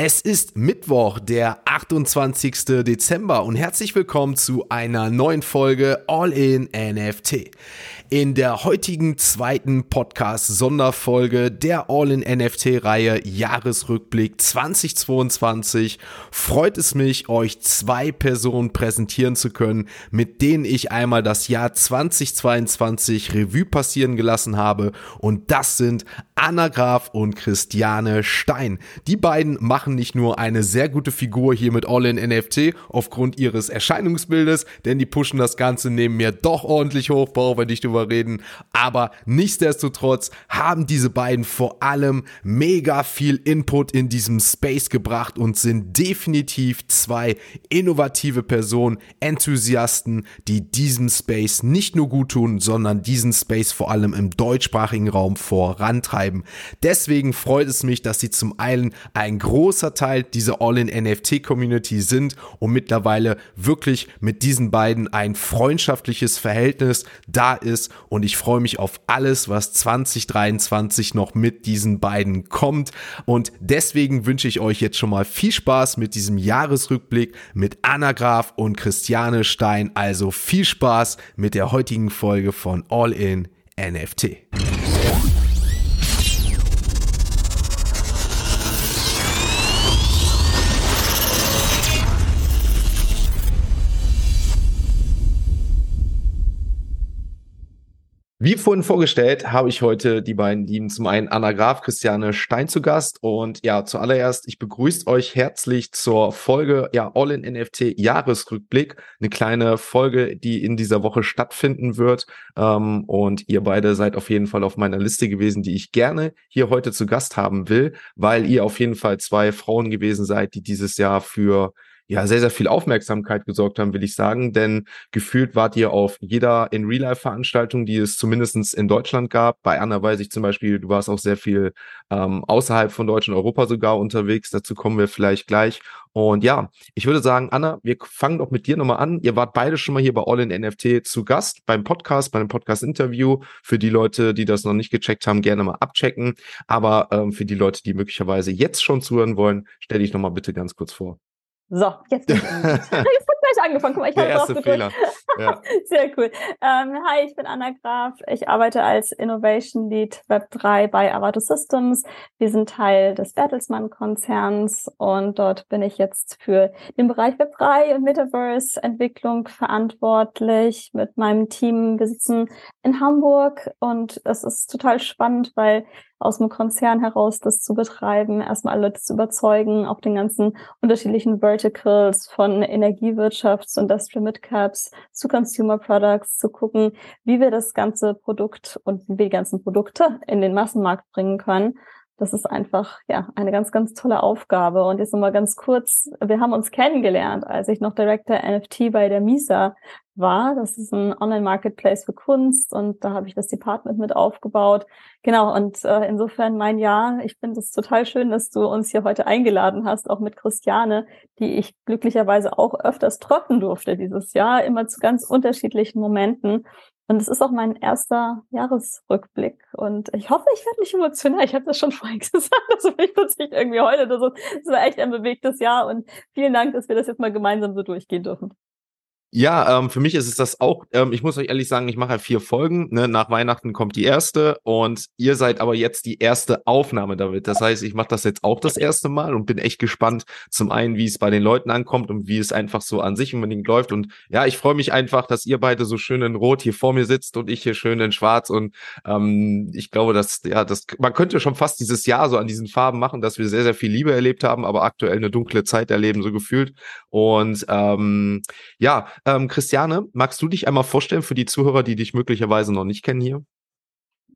Es ist Mittwoch, der 28. Dezember und herzlich willkommen zu einer neuen Folge All in NFT. In der heutigen zweiten Podcast-Sonderfolge der All-in-NFT-Reihe Jahresrückblick 2022 freut es mich, euch zwei Personen präsentieren zu können, mit denen ich einmal das Jahr 2022 Revue passieren gelassen habe. Und das sind Anna Graf und Christiane Stein. Die beiden machen nicht nur eine sehr gute Figur hier mit All-in-NFT aufgrund ihres Erscheinungsbildes, denn die pushen das Ganze neben mir doch ordentlich hoch, brauchen wir nicht drüber reden. Aber nichtsdestotrotz haben diese beiden vor allem mega viel Input in diesem Space gebracht und sind definitiv zwei innovative Personen, Enthusiasten, die diesem Space nicht nur gut tun, sondern diesen Space vor allem im deutschsprachigen Raum vorantreiben. Deswegen freut es mich, dass sie zum einen ein großer Teil dieser All-in-NFT-Community sind und mittlerweile wirklich mit diesen beiden ein freundschaftliches Verhältnis da ist und ich freue mich auf alles, was 2023 noch mit diesen beiden kommt und deswegen wünsche ich euch jetzt schon mal viel Spaß mit diesem Jahresrückblick mit Anna Graf und Christiane Stein. Also viel Spaß mit der heutigen Folge von All in NFT. Wie vorhin vorgestellt, habe ich heute die beiden Lieben zum einen Anna Graf, Christiane Stein zu Gast. Und ja, zuallererst, ich begrüße euch herzlich zur Folge ja, All in NFT Jahresrückblick. Eine kleine Folge, die in dieser Woche stattfinden wird. Ähm, und ihr beide seid auf jeden Fall auf meiner Liste gewesen, die ich gerne hier heute zu Gast haben will, weil ihr auf jeden Fall zwei Frauen gewesen seid, die dieses Jahr für ja sehr, sehr viel Aufmerksamkeit gesorgt haben, will ich sagen. Denn gefühlt wart ihr auf jeder in Real-Life-Veranstaltung, die es zumindestens in Deutschland gab. Bei Anna weiß ich zum Beispiel, du warst auch sehr viel ähm, außerhalb von Deutschland, Europa sogar unterwegs. Dazu kommen wir vielleicht gleich. Und ja, ich würde sagen, Anna, wir fangen doch mit dir nochmal an. Ihr wart beide schon mal hier bei All in NFT zu Gast beim Podcast, bei einem Podcast-Interview. Für die Leute, die das noch nicht gecheckt haben, gerne mal abchecken. Aber ähm, für die Leute, die möglicherweise jetzt schon zuhören wollen, stell dich nochmal bitte ganz kurz vor. So, jetzt ich jetzt hat gleich angefangen. Guck mal, ich habe drauf gedrückt. Fehler. Ja. Sehr cool. Ähm, hi, ich bin Anna Graf. Ich arbeite als Innovation Lead Web 3 bei Avato Systems. Wir sind Teil des Bertelsmann Konzerns und dort bin ich jetzt für den Bereich Web 3 und Metaverse Entwicklung verantwortlich mit meinem Team. Wir sitzen in Hamburg und es ist total spannend, weil aus dem Konzern heraus das zu betreiben, erstmal alle Leute zu überzeugen, auf den ganzen unterschiedlichen Verticals von Energiewirtschaft zu Industrial Midcaps zu Consumer Products zu gucken, wie wir das ganze Produkt und wie wir die ganzen Produkte in den Massenmarkt bringen können das ist einfach ja eine ganz, ganz tolle Aufgabe. Und jetzt nochmal ganz kurz, wir haben uns kennengelernt, als ich noch Director NFT bei der MISA war. Das ist ein Online-Marketplace für Kunst und da habe ich das Department mit aufgebaut. Genau, und äh, insofern mein Jahr, ich finde es total schön, dass du uns hier heute eingeladen hast, auch mit Christiane, die ich glücklicherweise auch öfters treffen durfte dieses Jahr, immer zu ganz unterschiedlichen Momenten. Und es ist auch mein erster Jahresrückblick. Und ich hoffe, ich werde nicht emotional. Ich habe das schon vorhin gesagt. Also ich plötzlich irgendwie heute. Das war echt ein bewegtes Jahr. Und vielen Dank, dass wir das jetzt mal gemeinsam so durchgehen dürfen. Ja, ähm, für mich ist es das auch. Ähm, ich muss euch ehrlich sagen, ich mache halt vier Folgen. Ne? Nach Weihnachten kommt die erste und ihr seid aber jetzt die erste Aufnahme damit. Das heißt, ich mache das jetzt auch das erste Mal und bin echt gespannt. Zum einen, wie es bei den Leuten ankommt und wie es einfach so an sich unbedingt läuft. Und ja, ich freue mich einfach, dass ihr beide so schön in Rot hier vor mir sitzt und ich hier schön in Schwarz. Und ähm, ich glaube, dass ja, das man könnte schon fast dieses Jahr so an diesen Farben machen, dass wir sehr, sehr viel Liebe erlebt haben, aber aktuell eine dunkle Zeit erleben, so gefühlt. Und ähm, ja ähm, Christiane, magst du dich einmal vorstellen für die Zuhörer, die dich möglicherweise noch nicht kennen hier?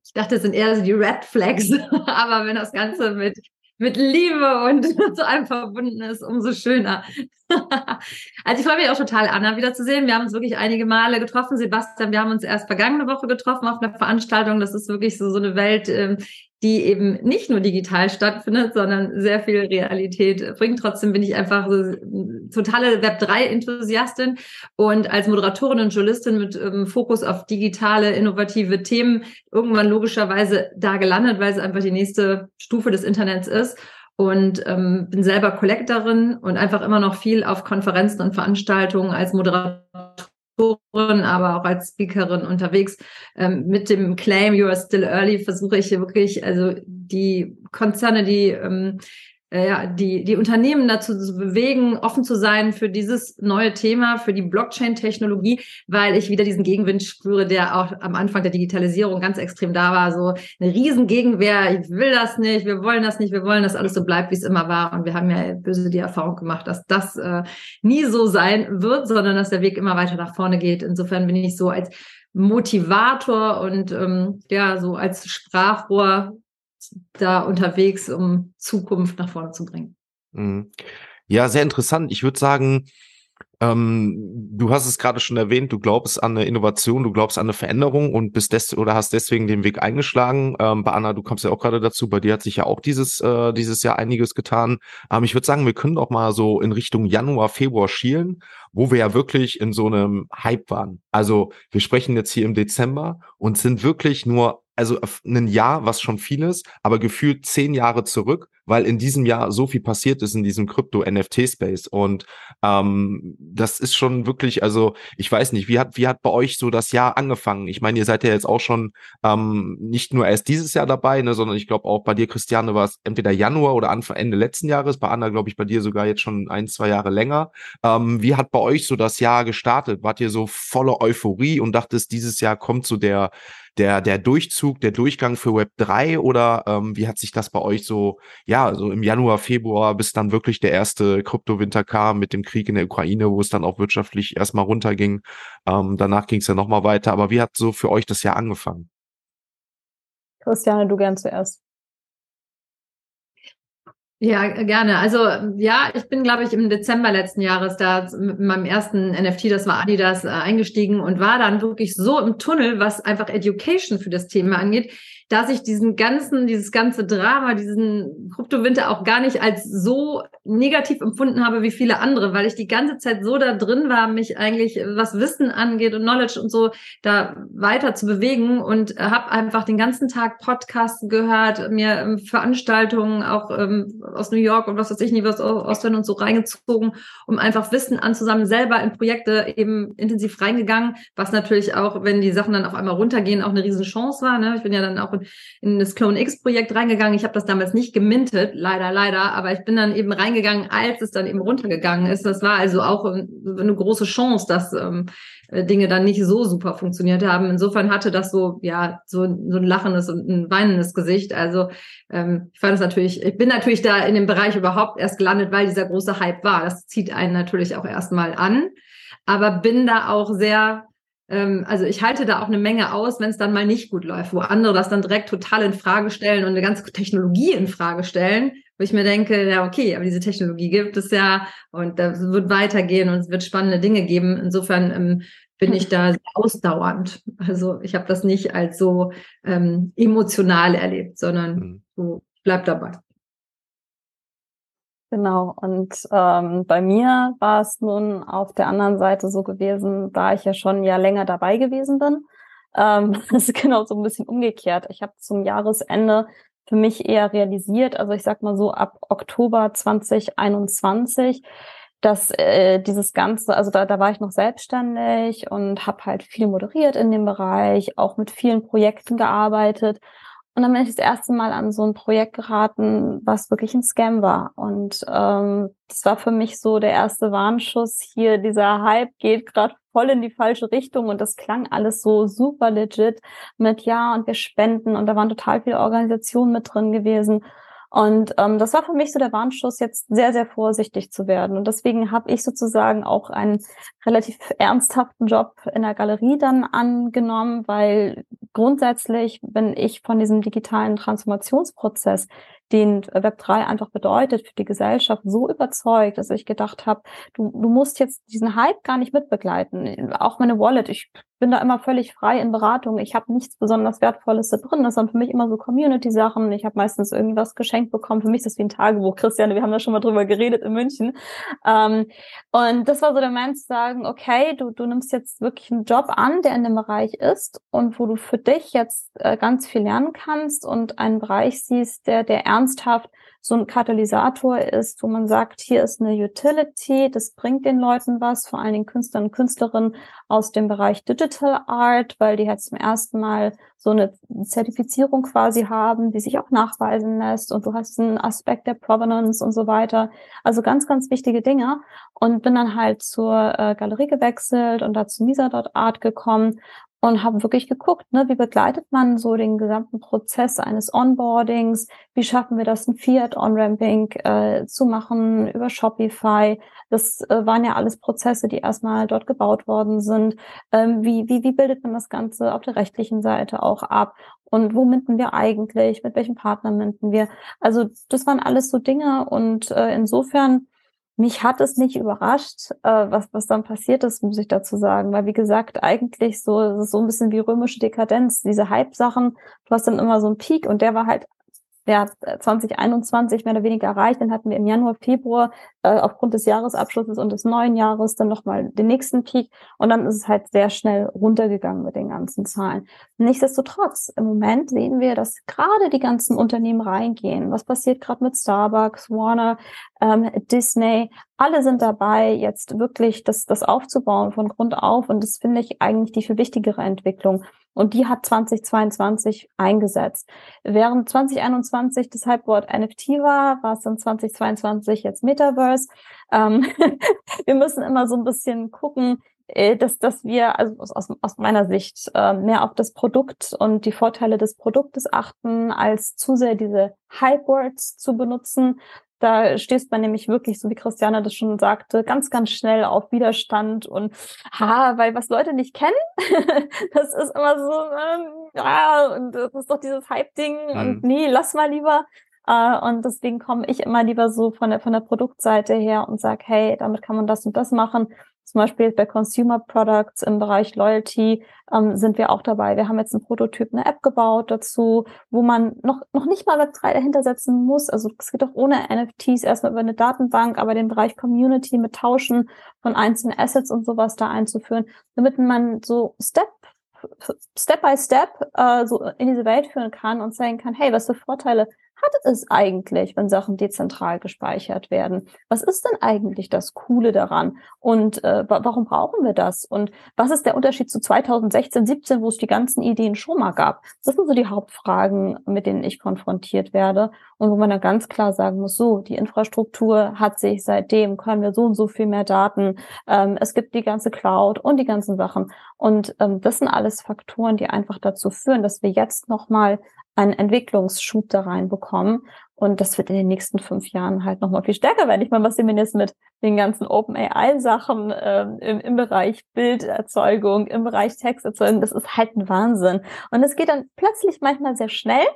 Ich dachte, das sind eher so die Red Flags, aber wenn das Ganze mit, mit Liebe und zu einem verbunden ist, umso schöner. also ich freue mich auch total, Anna wiederzusehen. Wir haben uns wirklich einige Male getroffen. Sebastian, wir haben uns erst vergangene Woche getroffen auf einer Veranstaltung. Das ist wirklich so, so eine Welt, ähm, die eben nicht nur digital stattfindet, sondern sehr viel Realität bringt. Trotzdem bin ich einfach so totale Web3-Enthusiastin und als Moderatorin und Journalistin mit ähm, Fokus auf digitale, innovative Themen irgendwann logischerweise da gelandet, weil es einfach die nächste Stufe des Internets ist. und ähm, bin selber Collectorin und einfach immer noch viel auf Konferenzen und Veranstaltungen als Moderatorin, aber auch als Speakerin unterwegs. Ähm, mit dem Claim You are still early versuche ich wirklich, also die Konzerne, die ähm, äh, ja, die, die Unternehmen dazu zu bewegen, offen zu sein für dieses neue Thema, für die Blockchain-Technologie, weil ich wieder diesen Gegenwind spüre, der auch am Anfang der Digitalisierung ganz extrem da war. So eine riesen Gegenwehr, ich will das nicht, wir wollen das nicht, wir wollen, dass alles so bleibt, wie es immer war. Und wir haben ja böse die Erfahrung gemacht, dass das äh, nie so sein wird, sondern dass der Weg immer weiter nach vorne geht. Insofern bin ich so als Motivator und ähm, ja, so als Sprachrohr da unterwegs, um Zukunft nach vorne zu bringen. Mhm. Ja, sehr interessant. Ich würde sagen, ähm, du hast es gerade schon erwähnt, du glaubst an eine Innovation, du glaubst an eine Veränderung und bist des oder hast deswegen den Weg eingeschlagen. Ähm, bei Anna, du kommst ja auch gerade dazu, bei dir hat sich ja auch dieses, äh, dieses Jahr einiges getan. Ähm, ich würde sagen, wir können doch mal so in Richtung Januar, Februar schielen, wo wir ja wirklich in so einem Hype waren. Also wir sprechen jetzt hier im Dezember und sind wirklich nur also ein Jahr, was schon viel ist, aber gefühlt zehn Jahre zurück, weil in diesem Jahr so viel passiert ist in diesem Krypto-NFT-Space. Und ähm, das ist schon wirklich, also ich weiß nicht, wie hat, wie hat bei euch so das Jahr angefangen? Ich meine, ihr seid ja jetzt auch schon ähm, nicht nur erst dieses Jahr dabei, ne, sondern ich glaube auch bei dir, Christiane, war es entweder Januar oder Anfang Ende letzten Jahres, bei Anna, glaube ich, bei dir sogar jetzt schon ein, zwei Jahre länger. Ähm, wie hat bei euch so das Jahr gestartet? Wart ihr so voller Euphorie und dachtest, dieses Jahr kommt so der der, der Durchzug, der Durchgang für Web 3 oder ähm, wie hat sich das bei euch so, ja, so im Januar, Februar, bis dann wirklich der erste Kryptowinter kam mit dem Krieg in der Ukraine, wo es dann auch wirtschaftlich erstmal runterging. Ähm, danach ging es ja nochmal weiter. Aber wie hat so für euch das Jahr angefangen? Christiane, du gern zuerst. Ja, gerne. Also ja, ich bin, glaube ich, im Dezember letzten Jahres da mit meinem ersten NFT, das war Adidas, äh, eingestiegen und war dann wirklich so im Tunnel, was einfach Education für das Thema angeht, dass ich diesen ganzen, dieses ganze Drama, diesen Kryptowinter auch gar nicht als so negativ empfunden habe wie viele andere, weil ich die ganze Zeit so da drin war, mich eigentlich, was Wissen angeht und Knowledge und so, da weiter zu bewegen und habe einfach den ganzen Tag Podcasts gehört, mir ähm, Veranstaltungen auch ähm, aus New York und was weiß ich nicht, was Ausland und so reingezogen, um einfach Wissen anzusammeln, selber in Projekte eben intensiv reingegangen, was natürlich auch, wenn die Sachen dann auf einmal runtergehen, auch eine Riesenchance war. Ne? Ich bin ja dann auch in das Clone X Projekt reingegangen. Ich habe das damals nicht gemintet, leider, leider, aber ich bin dann eben reingegangen, als es dann eben runtergegangen ist. Das war also auch eine große Chance, dass ähm, Dinge dann nicht so super funktioniert haben. Insofern hatte das so, ja, so, so ein lachendes und ein weinendes Gesicht. Also ähm, ich fand es natürlich, ich bin natürlich da in dem Bereich überhaupt erst gelandet, weil dieser große Hype war. Das zieht einen natürlich auch erstmal an. Aber bin da auch sehr ähm, also ich halte da auch eine Menge aus, wenn es dann mal nicht gut läuft, wo andere das dann direkt total in Frage stellen und eine ganze Technologie in Frage stellen, wo ich mir denke, ja, okay, aber diese Technologie gibt es ja und das wird weitergehen und es wird spannende Dinge geben. Insofern ähm, bin ich da ausdauernd. Also ich habe das nicht als so ähm, emotional erlebt, sondern mhm. so bleib dabei. Genau, und ähm, bei mir war es nun auf der anderen Seite so gewesen, da ich ja schon ja länger dabei gewesen bin. Ähm, das ist genau so ein bisschen umgekehrt. Ich habe zum Jahresende für mich eher realisiert, also ich sag mal so ab Oktober 2021, dass äh, dieses Ganze, also da, da war ich noch selbstständig und habe halt viel moderiert in dem Bereich, auch mit vielen Projekten gearbeitet und dann bin ich das erste Mal an so ein Projekt geraten, was wirklich ein Scam war. Und ähm, das war für mich so der erste Warnschuss. Hier, dieser Hype geht gerade voll in die falsche Richtung und das klang alles so super legit mit ja und wir spenden und da waren total viele Organisationen mit drin gewesen. Und ähm, das war für mich so der Warnschuss, jetzt sehr, sehr vorsichtig zu werden. Und deswegen habe ich sozusagen auch einen relativ ernsthaften Job in der Galerie dann angenommen, weil grundsätzlich bin ich von diesem digitalen Transformationsprozess den Web3 einfach bedeutet für die Gesellschaft, so überzeugt, dass ich gedacht habe, du, du musst jetzt diesen Hype gar nicht mitbegleiten. Auch meine Wallet, ich bin da immer völlig frei in Beratung. Ich habe nichts besonders Wertvolles da drin. Das sind für mich immer so Community-Sachen. Ich habe meistens irgendwas geschenkt bekommen. Für mich ist das wie ein Tagebuch. Christiane, wir haben da schon mal drüber geredet in München. Ähm, und das war so der Moment zu sagen, okay, du, du nimmst jetzt wirklich einen Job an, der in dem Bereich ist und wo du für dich jetzt äh, ganz viel lernen kannst und einen Bereich siehst, der, der ernsthaft so ein Katalysator ist, wo man sagt, hier ist eine Utility, das bringt den Leuten was, vor allen Dingen Künstlern und Künstlerinnen aus dem Bereich Digital Art, weil die jetzt zum ersten Mal so eine Zertifizierung quasi haben, die sich auch nachweisen lässt und du hast einen Aspekt der Provenance und so weiter. Also ganz, ganz wichtige Dinge und bin dann halt zur äh, Galerie gewechselt und da zu Misa.art gekommen und habe wirklich geguckt, ne, wie begleitet man so den gesamten Prozess eines Onboardings, wie schaffen wir das, ein Fiat-On-Ramping äh, zu machen über Shopify. Das äh, waren ja alles Prozesse, die erstmal dort gebaut worden sind. Ähm, wie, wie, wie bildet man das Ganze auf der rechtlichen Seite auch ab? Und wo minden wir eigentlich? Mit welchem Partner minden wir? Also das waren alles so Dinge und äh, insofern mich hat es nicht überrascht, äh, was, was dann passiert ist, muss ich dazu sagen. Weil, wie gesagt, eigentlich so, es ist so ein bisschen wie römische Dekadenz. Diese Hype-Sachen, du hast dann immer so einen Peak und der war halt ja, 2021 mehr oder weniger erreicht. Dann hatten wir im Januar, Februar äh, aufgrund des Jahresabschlusses und des neuen Jahres dann nochmal den nächsten Peak. Und dann ist es halt sehr schnell runtergegangen mit den ganzen Zahlen. Nichtsdestotrotz, im Moment sehen wir, dass gerade die ganzen Unternehmen reingehen. Was passiert gerade mit Starbucks, Warner, ähm, Disney? Alle sind dabei, jetzt wirklich das, das aufzubauen von Grund auf. Und das finde ich eigentlich die viel wichtigere Entwicklung. Und die hat 2022 eingesetzt. Während 2021 das Hypewort NFT war, war es dann 2022 jetzt Metaverse. Ähm, wir müssen immer so ein bisschen gucken, äh, dass, dass wir also aus, aus meiner Sicht äh, mehr auf das Produkt und die Vorteile des Produktes achten, als zu sehr diese Hypewords zu benutzen, da stößt man nämlich wirklich, so wie Christiane das schon sagte, ganz, ganz schnell auf Widerstand und ha, weil was Leute nicht kennen, das ist immer so, ähm, ja, und das ist doch dieses Hype-Ding mhm. und nee, lass mal lieber. Uh, und deswegen komme ich immer lieber so von der, von der Produktseite her und sag, hey, damit kann man das und das machen. Zum Beispiel bei Consumer Products im Bereich Loyalty ähm, sind wir auch dabei. Wir haben jetzt einen Prototyp, eine App gebaut dazu, wo man noch, noch nicht mal Web3 dahinter setzen muss. Also es geht auch ohne NFTs erstmal über eine Datenbank, aber den Bereich Community mit Tauschen von einzelnen Assets und sowas da einzuführen, damit man so Step Step by Step äh, so in diese Welt führen kann und sagen kann, hey, was für Vorteile hat es eigentlich, wenn Sachen dezentral gespeichert werden? Was ist denn eigentlich das Coole daran? Und äh, warum brauchen wir das? Und was ist der Unterschied zu 2016, 17, wo es die ganzen Ideen schon mal gab? Das sind so die Hauptfragen, mit denen ich konfrontiert werde und wo man dann ganz klar sagen muss, so, die Infrastruktur hat sich seitdem, können wir so und so viel mehr Daten, ähm, es gibt die ganze Cloud und die ganzen Sachen. Und ähm, das sind alles Faktoren, die einfach dazu führen, dass wir jetzt nochmal einen Entwicklungsschub da reinbekommen. Und das wird in den nächsten fünf Jahren halt nochmal viel stärker werden. Ich meine, was sehen wir jetzt mit den ganzen OpenAI-Sachen äh, im, im Bereich Bilderzeugung, im Bereich Texterzeugung, das ist halt ein Wahnsinn. Und es geht dann plötzlich manchmal sehr schnell,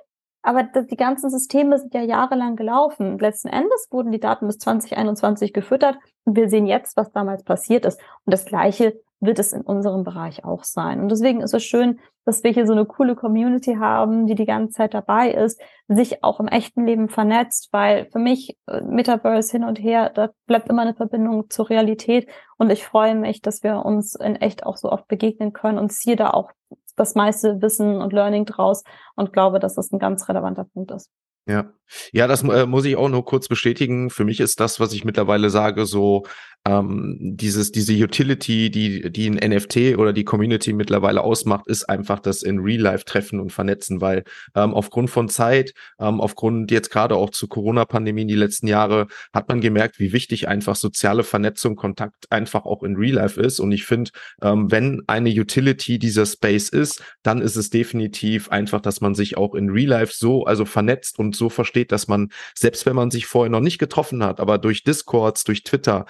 aber die ganzen Systeme sind ja jahrelang gelaufen. Letzten Endes wurden die Daten bis 2021 gefüttert und wir sehen jetzt, was damals passiert ist. Und das Gleiche wird es in unserem Bereich auch sein. Und deswegen ist es schön, dass wir hier so eine coole Community haben, die die ganze Zeit dabei ist, sich auch im echten Leben vernetzt, weil für mich äh, Metaverse hin und her, da bleibt immer eine Verbindung zur Realität und ich freue mich, dass wir uns in echt auch so oft begegnen können und ziehe da auch das meiste Wissen und Learning draus und glaube, dass das ein ganz relevanter Punkt ist. Ja, ja, das äh, muss ich auch nur kurz bestätigen. Für mich ist das, was ich mittlerweile sage, so ähm, dieses diese Utility, die die ein NFT oder die Community mittlerweile ausmacht, ist einfach das in Real Life treffen und vernetzen, weil ähm, aufgrund von Zeit, ähm, aufgrund jetzt gerade auch zu Corona-Pandemie in die letzten Jahre, hat man gemerkt, wie wichtig einfach soziale Vernetzung, Kontakt einfach auch in Real Life ist. Und ich finde, ähm, wenn eine Utility dieser Space ist, dann ist es definitiv einfach, dass man sich auch in Real Life so also vernetzt und so versteht, dass man, selbst wenn man sich vorher noch nicht getroffen hat, aber durch Discords, durch Twitter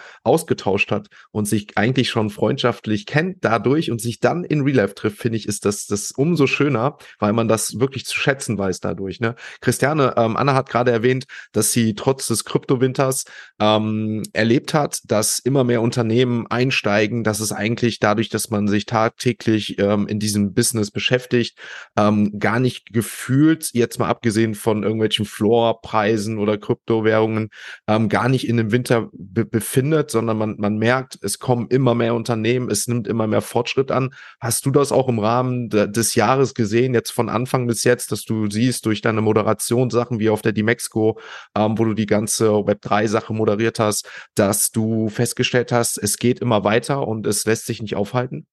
ausgetauscht hat und sich eigentlich schon freundschaftlich kennt dadurch und sich dann in Real Life trifft, finde ich, ist das, das umso schöner, weil man das wirklich zu schätzen weiß dadurch. Ne? Christiane, ähm, Anna hat gerade erwähnt, dass sie trotz des Kryptowinters ähm, erlebt hat, dass immer mehr Unternehmen einsteigen, dass es eigentlich dadurch, dass man sich tagtäglich ähm, in diesem Business beschäftigt, ähm, gar nicht gefühlt, jetzt mal abgesehen von irgendwelchen Floorpreisen oder Kryptowährungen ähm, gar nicht in dem Winter be befindet, sondern sondern man, man merkt, es kommen immer mehr Unternehmen, es nimmt immer mehr Fortschritt an. Hast du das auch im Rahmen de, des Jahres gesehen, jetzt von Anfang bis jetzt, dass du siehst durch deine Moderationssachen wie auf der Dimexco, ähm, wo du die ganze Web3-Sache moderiert hast, dass du festgestellt hast, es geht immer weiter und es lässt sich nicht aufhalten?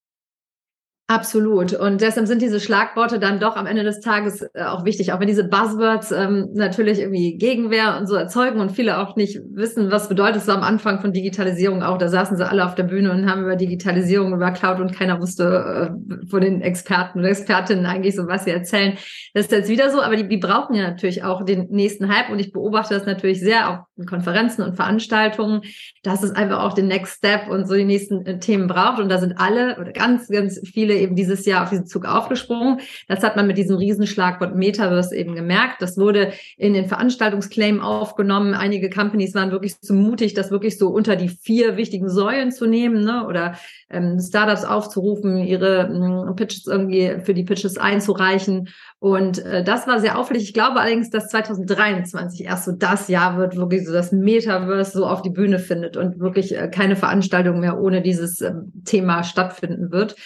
Absolut. Und deshalb sind diese Schlagworte dann doch am Ende des Tages äh, auch wichtig, auch wenn diese Buzzwords ähm, natürlich irgendwie Gegenwehr und so erzeugen und viele auch nicht wissen, was bedeutet es am Anfang von Digitalisierung auch. Da saßen sie alle auf der Bühne und haben über Digitalisierung, über Cloud und keiner wusste äh, von den Experten oder Expertinnen eigentlich so, was sie erzählen. Das ist jetzt wieder so, aber die, die brauchen ja natürlich auch den nächsten Hype und ich beobachte das natürlich sehr auch in Konferenzen und Veranstaltungen, dass es einfach auch den Next Step und so die nächsten äh, Themen braucht und da sind alle oder ganz, ganz viele viele eben dieses Jahr auf diesen Zug aufgesprungen. Das hat man mit diesem Riesenschlagwort Metaverse eben gemerkt. Das wurde in den Veranstaltungsclaim aufgenommen. Einige Companies waren wirklich so mutig, das wirklich so unter die vier wichtigen Säulen zu nehmen ne? oder ähm, Startups aufzurufen, ihre ähm, Pitches irgendwie für die Pitches einzureichen. Und äh, das war sehr auffällig. Ich glaube allerdings, dass 2023 erst so das Jahr wird, wirklich so das Metaverse so auf die Bühne findet und wirklich äh, keine Veranstaltung mehr ohne dieses äh, Thema stattfinden wird.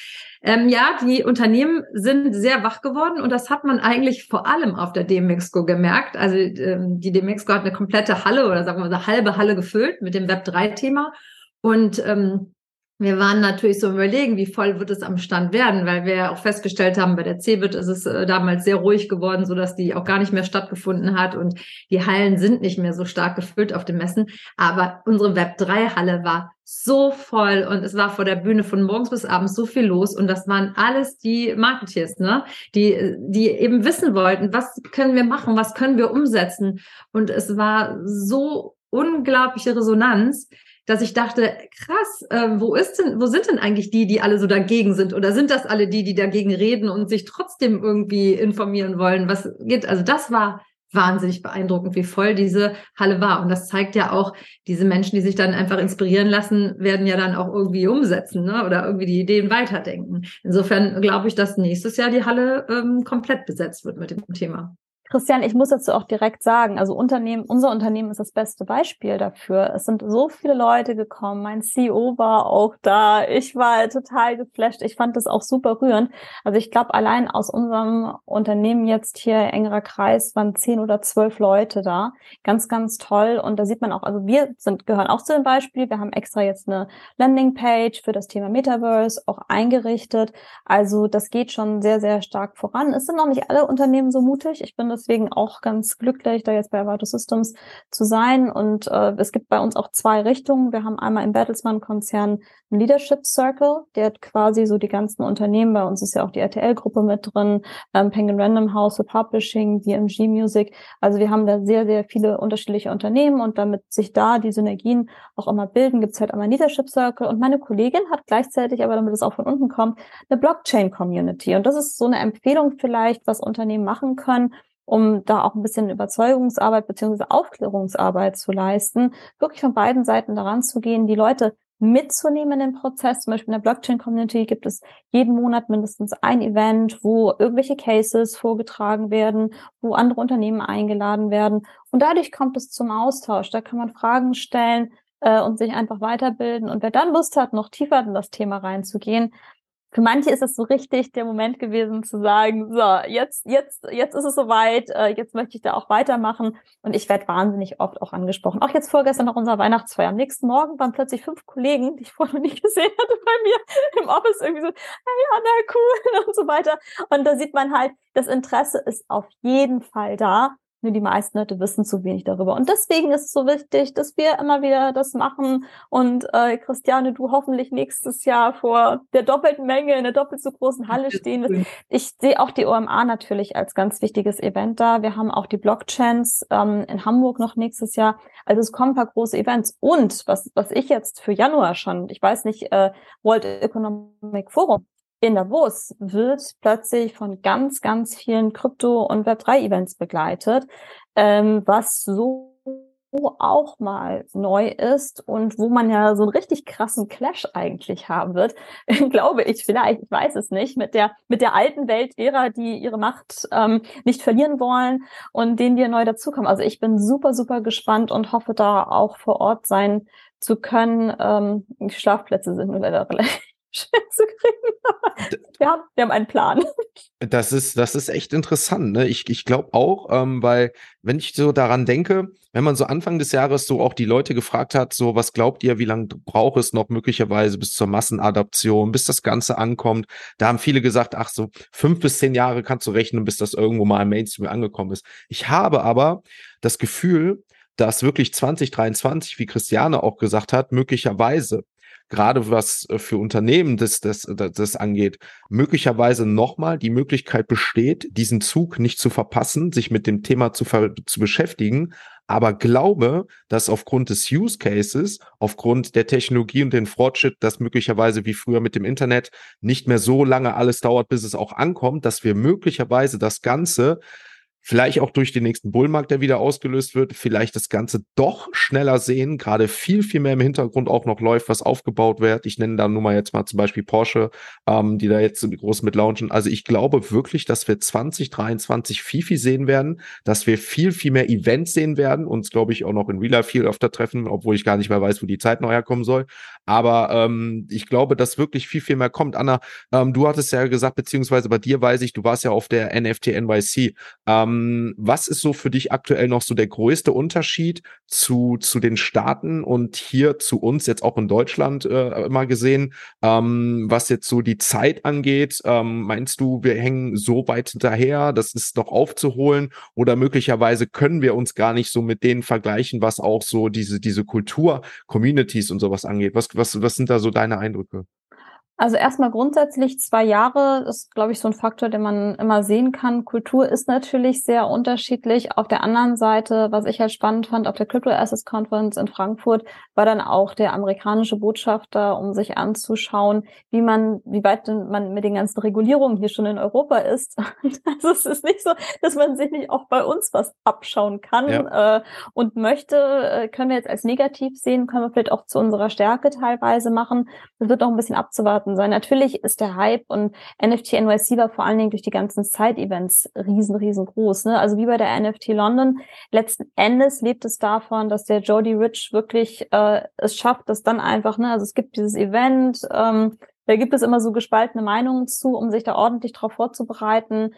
Ähm, ja, die Unternehmen sind sehr wach geworden und das hat man eigentlich vor allem auf der Demexco gemerkt. Also ähm, die Demexco hat eine komplette Halle oder sagen wir mal eine halbe Halle gefüllt mit dem Web3-Thema und ähm, wir waren natürlich so überlegen, wie voll wird es am Stand werden, weil wir auch festgestellt haben, bei der CeBIT ist es äh, damals sehr ruhig geworden, so dass die auch gar nicht mehr stattgefunden hat und die Hallen sind nicht mehr so stark gefüllt auf den Messen. Aber unsere Web3-Halle war so voll und es war vor der Bühne von morgens bis abends so viel los und das waren alles die Marketeers, ne? Die, die eben wissen wollten, was können wir machen, was können wir umsetzen und es war so unglaubliche Resonanz, dass ich dachte, krass, äh, wo ist denn, wo sind denn eigentlich die, die alle so dagegen sind? Oder sind das alle die, die dagegen reden und sich trotzdem irgendwie informieren wollen? Was geht? Also das war wahnsinnig beeindruckend, wie voll diese Halle war. Und das zeigt ja auch, diese Menschen, die sich dann einfach inspirieren lassen, werden ja dann auch irgendwie umsetzen ne? oder irgendwie die Ideen weiterdenken. Insofern glaube ich, dass nächstes Jahr die Halle ähm, komplett besetzt wird mit dem Thema. Christian, ich muss dazu auch direkt sagen, also Unternehmen, unser Unternehmen ist das beste Beispiel dafür. Es sind so viele Leute gekommen. Mein CEO war auch da. Ich war total geflasht. Ich fand das auch super rührend. Also ich glaube, allein aus unserem Unternehmen jetzt hier engerer Kreis waren zehn oder zwölf Leute da. Ganz, ganz toll. Und da sieht man auch, also wir sind, gehören auch zu dem Beispiel. Wir haben extra jetzt eine Landingpage für das Thema Metaverse auch eingerichtet. Also das geht schon sehr, sehr stark voran. Es sind noch nicht alle Unternehmen so mutig. Ich bin deswegen auch ganz glücklich, da jetzt bei Avato Systems zu sein. Und äh, es gibt bei uns auch zwei Richtungen. Wir haben einmal im Bertelsmann-Konzern einen Leadership Circle, der hat quasi so die ganzen Unternehmen, bei uns ist ja auch die RTL-Gruppe mit drin, ähm, Penguin Random House für Publishing, DMG Music. Also wir haben da sehr, sehr viele unterschiedliche Unternehmen und damit sich da die Synergien auch immer bilden, gibt es halt einmal Leadership Circle. Und meine Kollegin hat gleichzeitig, aber damit es auch von unten kommt, eine Blockchain-Community. Und das ist so eine Empfehlung vielleicht, was Unternehmen machen können, um da auch ein bisschen Überzeugungsarbeit beziehungsweise Aufklärungsarbeit zu leisten, wirklich von beiden Seiten daran zu gehen, die Leute mitzunehmen in den Prozess. Zum Beispiel in der Blockchain-Community gibt es jeden Monat mindestens ein Event, wo irgendwelche Cases vorgetragen werden, wo andere Unternehmen eingeladen werden. Und dadurch kommt es zum Austausch. Da kann man Fragen stellen äh, und sich einfach weiterbilden. Und wer dann Lust hat, noch tiefer in das Thema reinzugehen, für manche ist es so richtig der Moment gewesen zu sagen, so, jetzt, jetzt, jetzt ist es soweit, äh, jetzt möchte ich da auch weitermachen. Und ich werde wahnsinnig oft auch angesprochen. Auch jetzt vorgestern nach unserer Weihnachtsfeier. Am nächsten Morgen waren plötzlich fünf Kollegen, die ich vorher noch nicht gesehen hatte bei mir im Office, irgendwie so, hey Anna, cool und so weiter. Und da sieht man halt, das Interesse ist auf jeden Fall da. Nur die meisten Leute wissen zu wenig darüber. Und deswegen ist es so wichtig, dass wir immer wieder das machen. Und äh, Christiane, du hoffentlich nächstes Jahr vor der doppelten Menge in der doppelt so großen Halle stehen wirst. Ich sehe auch die OMA natürlich als ganz wichtiges Event da. Wir haben auch die Blockchains ähm, in Hamburg noch nächstes Jahr. Also es kommen ein paar große Events. Und was, was ich jetzt für Januar schon, ich weiß nicht, äh, World Economic Forum in Davos wird plötzlich von ganz, ganz vielen Krypto- und Web3-Events begleitet, ähm, was so auch mal neu ist und wo man ja so einen richtig krassen Clash eigentlich haben wird, glaube ich vielleicht, ich weiß es nicht, mit der mit der alten Weltära, die ihre Macht ähm, nicht verlieren wollen und denen wir neu dazukommen. Also ich bin super super gespannt und hoffe da auch vor Ort sein zu können. Ähm, Schlafplätze sind nur leider relativ schwer zu kriegen. wir, haben, wir haben einen Plan. Das ist, das ist echt interessant. Ne? Ich, ich glaube auch, ähm, weil wenn ich so daran denke, wenn man so Anfang des Jahres so auch die Leute gefragt hat, so was glaubt ihr, wie lange braucht es noch möglicherweise bis zur Massenadaption, bis das Ganze ankommt, da haben viele gesagt, ach so fünf bis zehn Jahre kannst du rechnen, bis das irgendwo mal im Mainstream angekommen ist. Ich habe aber das Gefühl, dass wirklich 2023, wie Christiane auch gesagt hat, möglicherweise gerade was äh, für Unternehmen das, das, das angeht, möglicherweise nochmal die Möglichkeit besteht, diesen Zug nicht zu verpassen, sich mit dem Thema zu, zu beschäftigen, aber glaube, dass aufgrund des Use Cases, aufgrund der Technologie und den Fortschritt, das möglicherweise wie früher mit dem Internet nicht mehr so lange alles dauert, bis es auch ankommt, dass wir möglicherweise das Ganze vielleicht auch durch den nächsten Bullmarkt, der wieder ausgelöst wird, vielleicht das Ganze doch schneller sehen, gerade viel, viel mehr im Hintergrund auch noch läuft, was aufgebaut wird. Ich nenne da nur mal jetzt mal zum Beispiel Porsche, ähm, die da jetzt groß mit launchen. Also ich glaube wirklich, dass wir 2023 viel, viel sehen werden, dass wir viel, viel mehr Events sehen werden, uns glaube ich auch noch in Real Life viel öfter treffen, obwohl ich gar nicht mehr weiß, wo die Zeit noch herkommen soll. Aber ähm, ich glaube, dass wirklich viel, viel mehr kommt. Anna, ähm, du hattest ja gesagt, beziehungsweise bei dir weiß ich, du warst ja auf der NFT NYC. Ähm, ähm, was ist so für dich aktuell noch so der größte Unterschied zu, zu den Staaten und hier zu uns jetzt auch in Deutschland äh, immer gesehen, ähm, was jetzt so die Zeit angeht? Ähm, meinst du, wir hängen so weit hinterher, das ist noch aufzuholen oder möglicherweise können wir uns gar nicht so mit denen vergleichen, was auch so diese, diese Kultur, Communities und sowas angeht? Was, was, was sind da so deine Eindrücke? Also erstmal grundsätzlich zwei Jahre ist, glaube ich, so ein Faktor, den man immer sehen kann. Kultur ist natürlich sehr unterschiedlich. Auf der anderen Seite, was ich halt spannend fand, auf der Crypto Assets Conference in Frankfurt war dann auch der amerikanische Botschafter, um sich anzuschauen, wie man, wie weit man mit den ganzen Regulierungen hier schon in Europa ist. Also es ist nicht so, dass man sich nicht auch bei uns was abschauen kann ja. äh, und möchte, äh, können wir jetzt als negativ sehen, können wir vielleicht auch zu unserer Stärke teilweise machen. Das wird noch ein bisschen abzuwarten starten soll. Natürlich ist der Hype und NFT NYC war vor allen Dingen durch die ganzen Side-Events riesen, riesengroß. Ne? Also wie bei der NFT London. Letzten Endes lebt es davon, dass der Jody Rich wirklich äh, es schafft, dass dann einfach, ne, also es gibt dieses Event, ähm, da gibt es immer so gespaltene Meinungen zu, um sich da ordentlich drauf vorzubereiten.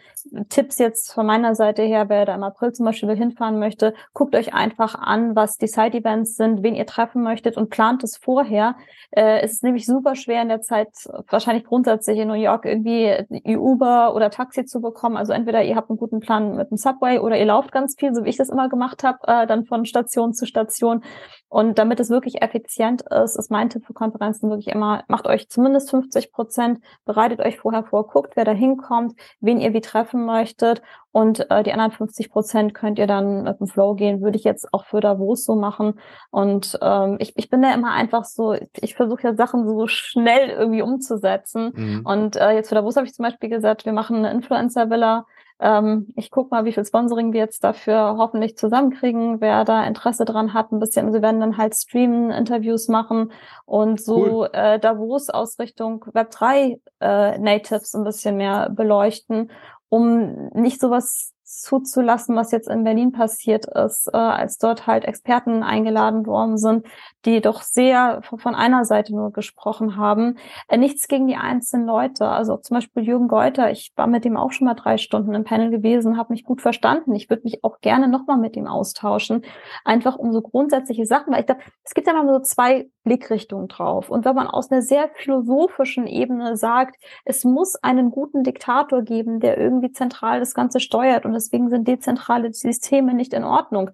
Tipps jetzt von meiner Seite her, wer da im April zum Beispiel hinfahren möchte, guckt euch einfach an, was die Side-Events sind, wen ihr treffen möchtet und plant es vorher. Äh, es ist nämlich super schwer in der Zeit, wahrscheinlich grundsätzlich in New York irgendwie Uber oder Taxi zu bekommen. Also entweder ihr habt einen guten Plan mit dem Subway oder ihr lauft ganz viel, so wie ich das immer gemacht habe, äh, dann von Station zu Station. Und damit es wirklich effizient ist, ist mein Tipp für Konferenzen wirklich immer, macht euch zumindest 50 Prozent, bereitet euch vorher vor, guckt, wer da hinkommt, wen ihr wie treffen möchtet und äh, die anderen 50 Prozent könnt ihr dann mit dem Flow gehen, würde ich jetzt auch für Davos so machen. Und ähm, ich, ich bin da immer einfach so, ich versuche ja Sachen so schnell irgendwie umzusetzen. Mhm. Und äh, jetzt für Davos habe ich zum Beispiel gesagt, wir machen eine Influencer-Villa ähm, ich gucke mal, wie viel Sponsoring wir jetzt dafür hoffentlich zusammenkriegen, wer da Interesse dran hat, ein bisschen. Sie werden dann halt streamen, Interviews machen und so cool. äh, Davos aus Richtung Web3 äh, Natives ein bisschen mehr beleuchten, um nicht sowas zuzulassen, was jetzt in Berlin passiert ist, äh, als dort halt Experten eingeladen worden sind, die doch sehr von einer Seite nur gesprochen haben. Äh, nichts gegen die einzelnen Leute. Also zum Beispiel Jürgen Geuter, ich war mit dem auch schon mal drei Stunden im Panel gewesen, habe mich gut verstanden. Ich würde mich auch gerne nochmal mit ihm austauschen, einfach um so grundsätzliche Sachen, weil ich glaube, es gibt ja mal so zwei Blickrichtungen drauf. Und wenn man aus einer sehr philosophischen Ebene sagt, es muss einen guten Diktator geben, der irgendwie zentral das Ganze steuert und deswegen sind dezentrale Systeme nicht in Ordnung,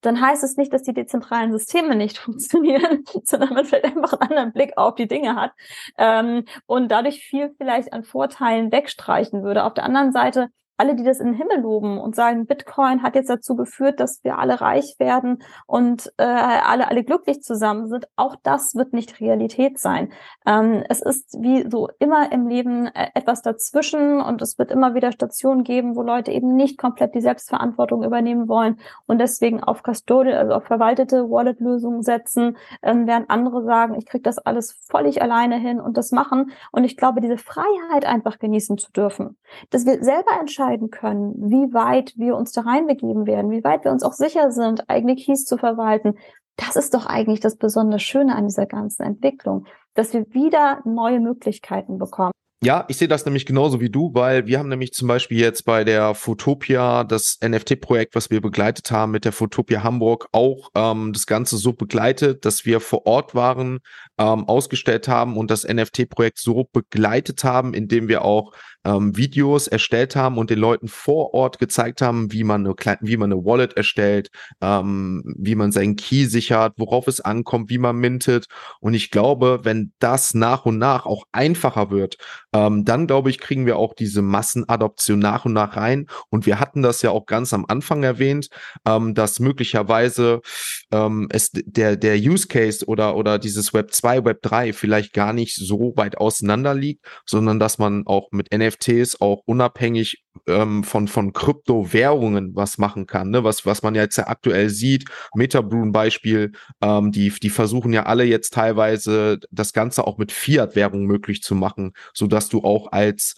dann heißt es nicht, dass die dezentralen Systeme nicht funktionieren, sondern man vielleicht einfach einen anderen Blick auf die Dinge hat ähm, und dadurch viel vielleicht an Vorteilen wegstreichen würde. Auf der anderen Seite alle, die das in den Himmel loben und sagen, Bitcoin hat jetzt dazu geführt, dass wir alle reich werden und äh, alle alle glücklich zusammen sind, auch das wird nicht Realität sein. Ähm, es ist wie so immer im Leben äh, etwas dazwischen und es wird immer wieder Stationen geben, wo Leute eben nicht komplett die Selbstverantwortung übernehmen wollen und deswegen auf Custodial, also auf verwaltete Wallet-Lösungen setzen, ähm, während andere sagen, ich kriege das alles völlig alleine hin und das machen. Und ich glaube, diese Freiheit einfach genießen zu dürfen, dass wir selber entscheiden können, wie weit wir uns da reinbegeben werden, wie weit wir uns auch sicher sind, eigene Keys zu verwalten. Das ist doch eigentlich das besonders Schöne an dieser ganzen Entwicklung, dass wir wieder neue Möglichkeiten bekommen. Ja, ich sehe das nämlich genauso wie du, weil wir haben nämlich zum Beispiel jetzt bei der Fotopia das NFT-Projekt, was wir begleitet haben mit der Fotopia Hamburg, auch ähm, das Ganze so begleitet, dass wir vor Ort waren, ähm, ausgestellt haben und das NFT-Projekt so begleitet haben, indem wir auch ähm, Videos erstellt haben und den Leuten vor Ort gezeigt haben, wie man eine, wie man eine Wallet erstellt, ähm, wie man seinen Key sichert, worauf es ankommt, wie man mintet. Und ich glaube, wenn das nach und nach auch einfacher wird, ähm, dann glaube ich, kriegen wir auch diese Massenadoption nach und nach rein. Und wir hatten das ja auch ganz am Anfang erwähnt, ähm, dass möglicherweise ähm, es der, der Use Case oder, oder dieses Web 2, Web 3 vielleicht gar nicht so weit auseinander liegt, sondern dass man auch mit NFT NFTs auch unabhängig ähm, von, von Kryptowährungen was machen kann, ne? was, was man jetzt ja aktuell sieht. Metabrew ein Beispiel, ähm, die, die versuchen ja alle jetzt teilweise das Ganze auch mit Fiat-Währung möglich zu machen, so dass du auch als,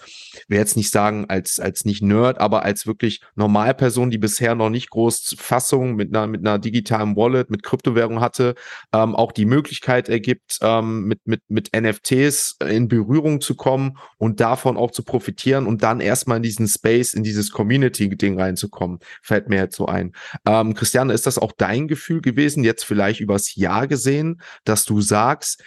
will jetzt nicht sagen, als, als nicht Nerd, aber als wirklich Normalperson, die bisher noch nicht groß Fassung mit einer, mit einer digitalen Wallet, mit Kryptowährung hatte, ähm, auch die Möglichkeit ergibt, ähm, mit, mit, mit NFTs in Berührung zu kommen und davon auch zu profitieren und dann erstmal in diesen Space Space, in dieses Community-Ding reinzukommen, fällt mir jetzt so ein. Ähm, Christiane, ist das auch dein Gefühl gewesen, jetzt vielleicht übers Jahr gesehen, dass du sagst,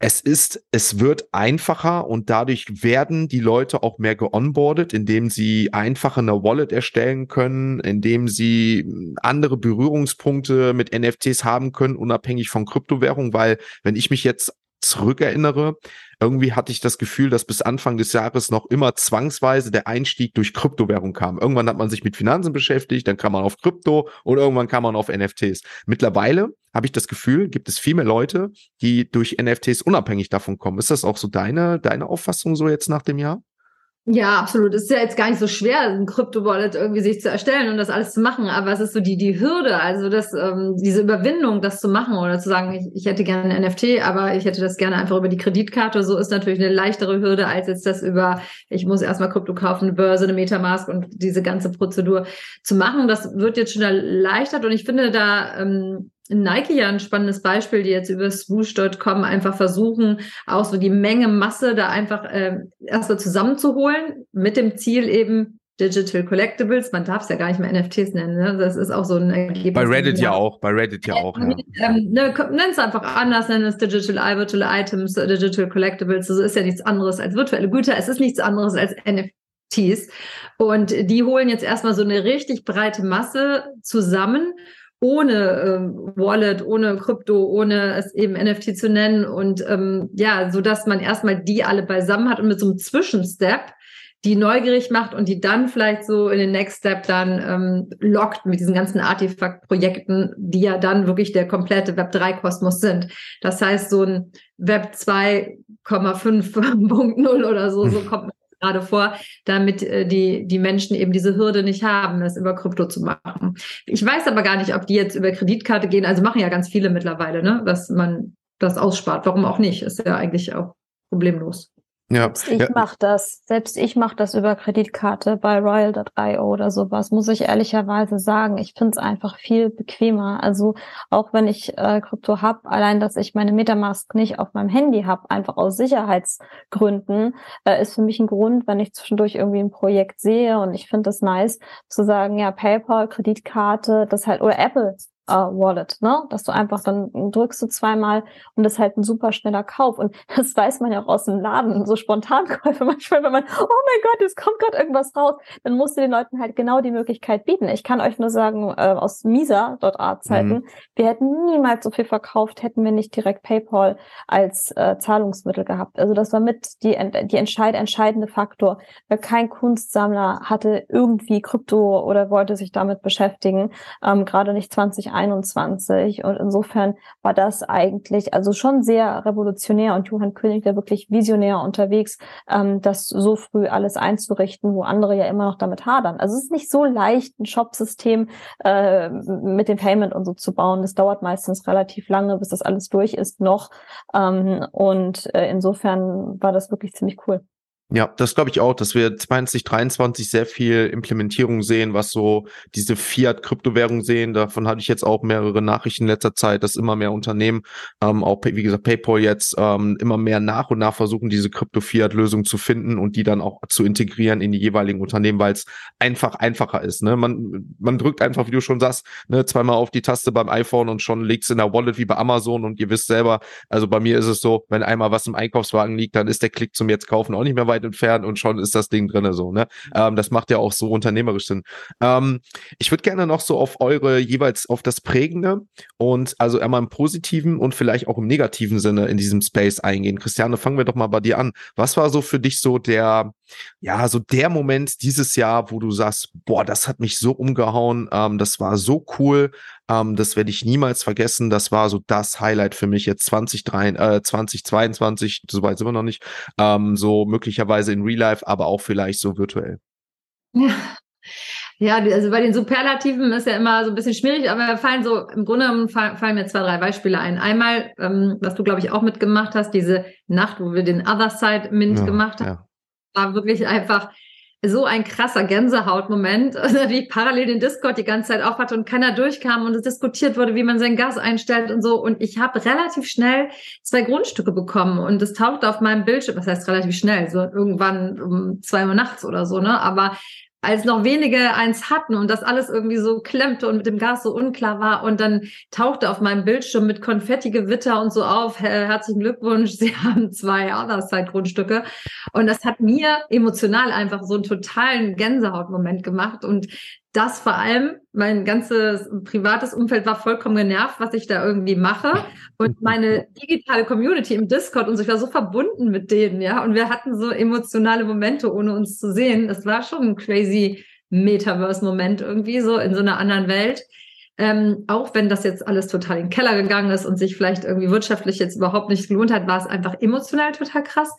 es ist, es wird einfacher und dadurch werden die Leute auch mehr geonboardet, indem sie einfacher eine Wallet erstellen können, indem sie andere Berührungspunkte mit NFTs haben können, unabhängig von Kryptowährung, weil wenn ich mich jetzt zurückerinnere, irgendwie hatte ich das Gefühl, dass bis Anfang des Jahres noch immer zwangsweise der Einstieg durch Kryptowährung kam. Irgendwann hat man sich mit Finanzen beschäftigt, dann kam man auf Krypto und irgendwann kam man auf NFTs. Mittlerweile habe ich das Gefühl, gibt es viel mehr Leute, die durch NFTs unabhängig davon kommen. Ist das auch so deine, deine Auffassung so jetzt nach dem Jahr? Ja, absolut. Es ist ja jetzt gar nicht so schwer, ein Krypto-Wallet irgendwie sich zu erstellen und das alles zu machen. Aber es ist so die, die Hürde, also das, ähm, diese Überwindung, das zu machen oder zu sagen, ich, ich hätte gerne ein NFT, aber ich hätte das gerne einfach über die Kreditkarte. So ist natürlich eine leichtere Hürde als jetzt das über, ich muss erstmal Krypto kaufen, eine Börse, eine Metamask und diese ganze Prozedur zu machen. Das wird jetzt schon erleichtert und ich finde da, ähm, Nike ja ein spannendes Beispiel, die jetzt über swoosh.com einfach versuchen, auch so die Menge Masse da einfach äh, erstmal zusammenzuholen, mit dem Ziel eben Digital Collectibles, man darf es ja gar nicht mehr NFTs nennen, ne? das ist auch so ein Ergebnis. Bei Reddit ja auch, bei Reddit ja auch. Ja. Ähm, ne, nenn es einfach anders, nenn es Digital Virtual Items, Digital Collectibles, das ist ja nichts anderes als virtuelle Güter, es ist nichts anderes als NFTs. Und die holen jetzt erstmal so eine richtig breite Masse zusammen ohne ähm, Wallet, ohne Krypto, ohne es eben NFT zu nennen und ähm, ja, so dass man erstmal die alle beisammen hat und mit so einem Zwischenstep die neugierig macht und die dann vielleicht so in den Next Step dann ähm, lockt mit diesen ganzen Artefakt-Projekten, die ja dann wirklich der komplette Web3-Kosmos sind. Das heißt, so ein Web 2,5.0 oder so, so kommt gerade vor, damit äh, die, die Menschen eben diese Hürde nicht haben, das über Krypto zu machen. Ich weiß aber gar nicht, ob die jetzt über Kreditkarte gehen. Also machen ja ganz viele mittlerweile, ne? dass man das ausspart. Warum auch nicht? Ist ja eigentlich auch problemlos. Ja. Selbst ich ja. mache das. Selbst ich mache das über Kreditkarte bei Royal.io oder sowas, muss ich ehrlicherweise sagen. Ich finde es einfach viel bequemer. Also auch wenn ich äh, Krypto habe, allein, dass ich meine Metamask nicht auf meinem Handy habe, einfach aus Sicherheitsgründen, äh, ist für mich ein Grund, wenn ich zwischendurch irgendwie ein Projekt sehe und ich finde es nice, zu sagen, ja, PayPal, Kreditkarte, das halt, oder Apple, äh, Wallet, ne? Dass du einfach dann drückst du zweimal und das ist halt ein super schneller Kauf. Und das weiß man ja auch aus dem Laden, so Spontankäufe manchmal, wenn man, oh mein Gott, jetzt kommt gerade irgendwas raus, dann musst du den Leuten halt genau die Möglichkeit bieten. Ich kann euch nur sagen, äh, aus Misa dort Zeiten, mhm. wir hätten niemals so viel verkauft, hätten wir nicht direkt PayPal als äh, Zahlungsmittel gehabt. Also das war mit die, die entscheid entscheidende Faktor, weil kein Kunstsammler hatte irgendwie Krypto oder wollte sich damit beschäftigen, ähm, gerade nicht 20 2021. Und insofern war das eigentlich also schon sehr revolutionär und Johann König der wirklich visionär unterwegs, ähm, das so früh alles einzurichten, wo andere ja immer noch damit hadern. Also es ist nicht so leicht, ein Shop-System äh, mit dem Payment und so zu bauen. Das dauert meistens relativ lange, bis das alles durch ist noch. Ähm, und äh, insofern war das wirklich ziemlich cool. Ja, das glaube ich auch, dass wir 2023 sehr viel Implementierung sehen, was so diese Fiat-Kryptowährung sehen. Davon hatte ich jetzt auch mehrere Nachrichten in letzter Zeit, dass immer mehr Unternehmen, ähm, auch wie gesagt PayPal jetzt, ähm, immer mehr nach und nach versuchen, diese Krypto-Fiat-Lösung zu finden und die dann auch zu integrieren in die jeweiligen Unternehmen, weil es einfach einfacher ist. Ne? Man, man drückt einfach, wie du schon sagst, ne, zweimal auf die Taste beim iPhone und schon liegt's in der Wallet wie bei Amazon und ihr wisst selber, also bei mir ist es so, wenn einmal was im Einkaufswagen liegt, dann ist der Klick zum Jetzt kaufen auch nicht mehr weit weit entfernt und schon ist das Ding drinne so. Ne? Ähm, das macht ja auch so unternehmerisch Sinn. Ähm, ich würde gerne noch so auf eure jeweils auf das Prägende und also einmal im positiven und vielleicht auch im negativen Sinne in diesem Space eingehen. Christiane, fangen wir doch mal bei dir an. Was war so für dich so der, ja, so der Moment dieses Jahr, wo du sagst, boah, das hat mich so umgehauen, ähm, das war so cool, ähm, das werde ich niemals vergessen. Das war so das Highlight für mich jetzt 2023, äh, 2022, soweit sind wir noch nicht, ähm, so möglicherweise in Real Life, aber auch vielleicht so virtuell. Ja. Ja, also bei den Superlativen ist ja immer so ein bisschen schwierig, aber fallen so, im Grunde fallen mir zwei, drei Beispiele ein. Einmal, ähm, was du, glaube ich, auch mitgemacht hast, diese Nacht, wo wir den Other Side Mint ja, gemacht haben, ja. War wirklich einfach so ein krasser Gänsehautmoment, wie ich parallel den Discord die ganze Zeit auf hatte und keiner durchkam und es diskutiert wurde, wie man sein Gas einstellt und so. Und ich habe relativ schnell zwei Grundstücke bekommen und es tauchte auf meinem Bildschirm, was heißt relativ schnell, so irgendwann um zwei Uhr nachts oder so, ne? Aber als noch wenige eins hatten und das alles irgendwie so klemmte und mit dem Gas so unklar war. Und dann tauchte auf meinem Bildschirm mit Konfetti-Gewitter und so auf, herzlichen Glückwunsch, Sie haben zwei Otherside-Grundstücke und das hat mir emotional einfach so einen totalen Gänsehautmoment gemacht. Und das vor allem, mein ganzes privates Umfeld war vollkommen genervt, was ich da irgendwie mache. Und meine digitale Community im Discord und so, ich war so verbunden mit denen, ja. Und wir hatten so emotionale Momente, ohne uns zu sehen. Es war schon ein crazy Metaverse-Moment irgendwie, so in so einer anderen Welt. Ähm, auch wenn das jetzt alles total in den Keller gegangen ist und sich vielleicht irgendwie wirtschaftlich jetzt überhaupt nicht gelohnt hat, war es einfach emotional total krass.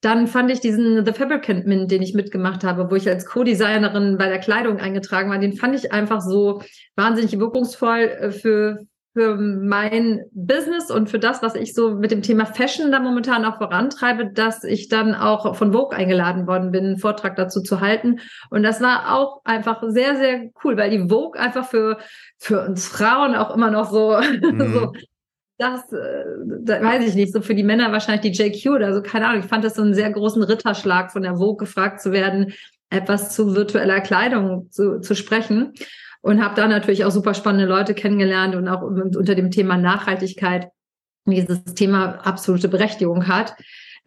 Dann fand ich diesen The Fabricant Mint, den ich mitgemacht habe, wo ich als Co-Designerin bei der Kleidung eingetragen war, den fand ich einfach so wahnsinnig wirkungsvoll äh, für, für mein Business und für das, was ich so mit dem Thema Fashion da momentan auch vorantreibe, dass ich dann auch von Vogue eingeladen worden bin, einen Vortrag dazu zu halten. Und das war auch einfach sehr, sehr cool, weil die Vogue einfach für, für uns Frauen auch immer noch so, mhm. so das, äh, da weiß ich nicht, so für die Männer wahrscheinlich die JQ oder so, keine Ahnung. Ich fand das so einen sehr großen Ritterschlag von der Vogue gefragt zu werden, etwas zu virtueller Kleidung zu, zu sprechen. Und habe da natürlich auch super spannende Leute kennengelernt und auch unter dem Thema Nachhaltigkeit dieses Thema absolute Berechtigung hat.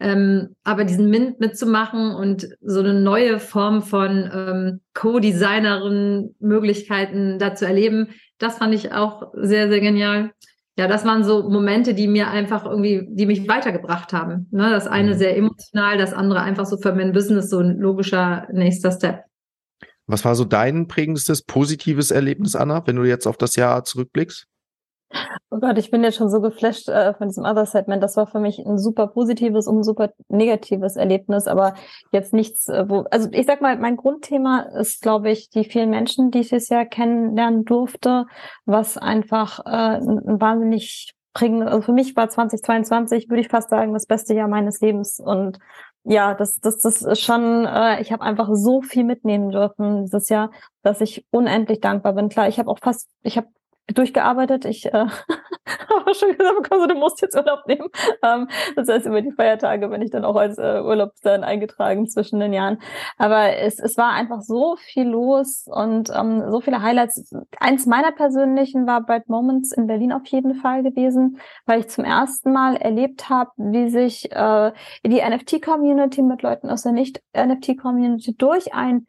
Ähm, aber diesen Mint mitzumachen und so eine neue Form von ähm, Co-Designerin Möglichkeiten da zu erleben, das fand ich auch sehr, sehr genial ja, das waren so Momente, die mir einfach irgendwie, die mich weitergebracht haben. Ne? Das eine mhm. sehr emotional, das andere einfach so für mein Business so ein logischer nächster Step. Was war so dein prägendstes positives Erlebnis, Anna, wenn du jetzt auf das Jahr zurückblickst? Oh Gott, ich bin jetzt schon so geflasht äh, von diesem Other Segment. Das war für mich ein super positives und ein super negatives Erlebnis, aber jetzt nichts, äh, wo, also ich sag mal, mein Grundthema ist, glaube ich, die vielen Menschen, die ich dieses Jahr kennenlernen durfte, was einfach äh, ein, wahnsinnig prägend, also für mich war 2022, würde ich fast sagen, das beste Jahr meines Lebens und ja, das, das, das ist schon, äh, ich habe einfach so viel mitnehmen dürfen dieses Jahr, dass ich unendlich dankbar bin. Klar, ich habe auch fast, ich habe durchgearbeitet. Ich äh, habe schon gesagt, also, du musst jetzt Urlaub nehmen. Ähm, das heißt, über die Feiertage bin ich dann auch als äh, Urlaub dann eingetragen zwischen den Jahren. Aber es, es war einfach so viel los und ähm, so viele Highlights. Eins meiner persönlichen war Bright Moments in Berlin auf jeden Fall gewesen, weil ich zum ersten Mal erlebt habe, wie sich äh, die NFT-Community mit Leuten aus der Nicht-NFT-Community durch ein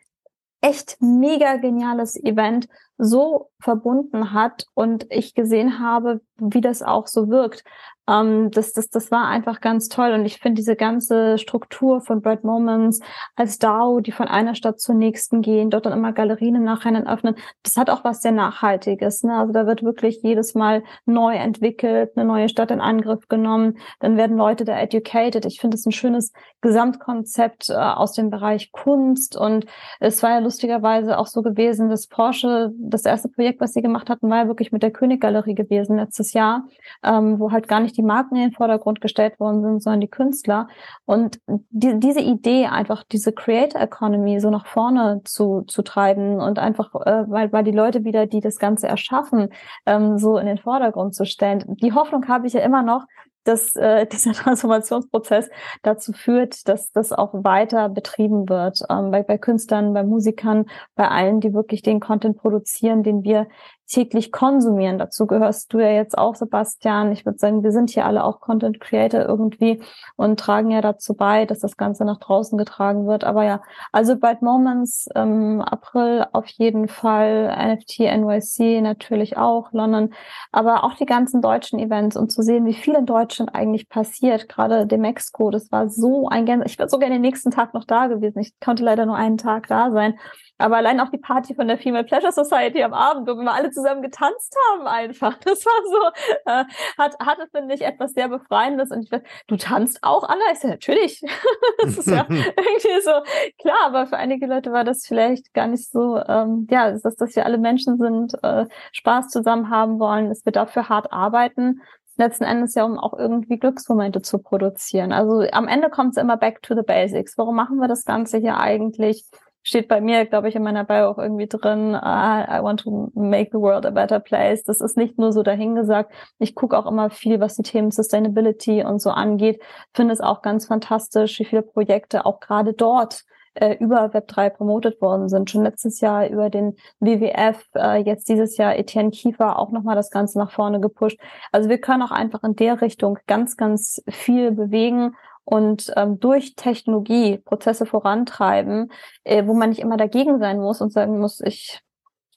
echt mega geniales Event so verbunden hat und ich gesehen habe, wie das auch so wirkt. Ähm, das, das, das war einfach ganz toll. Und ich finde diese ganze Struktur von Bright Moments als DAO, die von einer Stadt zur nächsten gehen, dort dann immer Galerien im Nachhinein öffnen, das hat auch was sehr Nachhaltiges. Ne? Also da wird wirklich jedes Mal neu entwickelt, eine neue Stadt in Angriff genommen, dann werden Leute da educated. Ich finde es ein schönes Gesamtkonzept äh, aus dem Bereich Kunst. Und es war ja lustigerweise auch so gewesen, dass Porsche, das erste Projekt, was sie gemacht hatten, war ja wirklich mit der Königgalerie gewesen letztes Jahr, ähm, wo halt gar nicht die Marken in den Vordergrund gestellt worden sind, sondern die Künstler. Und die, diese Idee, einfach diese Creator Economy so nach vorne zu, zu treiben und einfach, äh, weil, weil die Leute wieder, die das Ganze erschaffen, ähm, so in den Vordergrund zu stellen. Die Hoffnung habe ich ja immer noch, dass äh, dieser Transformationsprozess dazu führt, dass das auch weiter betrieben wird. Ähm, bei, bei Künstlern, bei Musikern, bei allen, die wirklich den Content produzieren, den wir täglich konsumieren. Dazu gehörst du ja jetzt auch, Sebastian. Ich würde sagen, wir sind hier alle auch Content Creator irgendwie und tragen ja dazu bei, dass das Ganze nach draußen getragen wird. Aber ja, also Bright Moments ähm, April auf jeden Fall, NFT NYC natürlich auch, London, aber auch die ganzen deutschen Events und zu sehen, wie viel in Deutschland eigentlich passiert. Gerade dem Exco, das war so ein Gänse. Ich wäre sogar den nächsten Tag noch da gewesen. Ich konnte leider nur einen Tag da sein. Aber allein auch die Party von der Female Pleasure Society am Abend, wo wir alle zusammen getanzt haben einfach. Das war so, äh, hat, hatte, finde ich, etwas sehr Befreiendes. Und ich du tanzt auch, Anna? Ich sage, natürlich. das ist ja irgendwie so, klar, aber für einige Leute war das vielleicht gar nicht so, ähm, ja, dass, dass wir alle Menschen sind, äh, Spaß zusammen haben wollen, dass wir dafür hart arbeiten letzten Endes ja, um auch irgendwie Glücksmomente zu produzieren. Also am Ende kommt es immer back to the basics. Warum machen wir das Ganze hier eigentlich? Steht bei mir, glaube ich, in meiner Bio auch irgendwie drin, uh, I want to make the world a better place. Das ist nicht nur so dahingesagt. Ich gucke auch immer viel, was die Themen Sustainability und so angeht. Finde es auch ganz fantastisch, wie viele Projekte auch gerade dort äh, über Web3 promotet worden sind. Schon letztes Jahr über den WWF, äh, jetzt dieses Jahr Etienne Kiefer auch nochmal das Ganze nach vorne gepusht. Also wir können auch einfach in der Richtung ganz, ganz viel bewegen und ähm, durch Technologie Prozesse vorantreiben, äh, wo man nicht immer dagegen sein muss und sagen muss, ich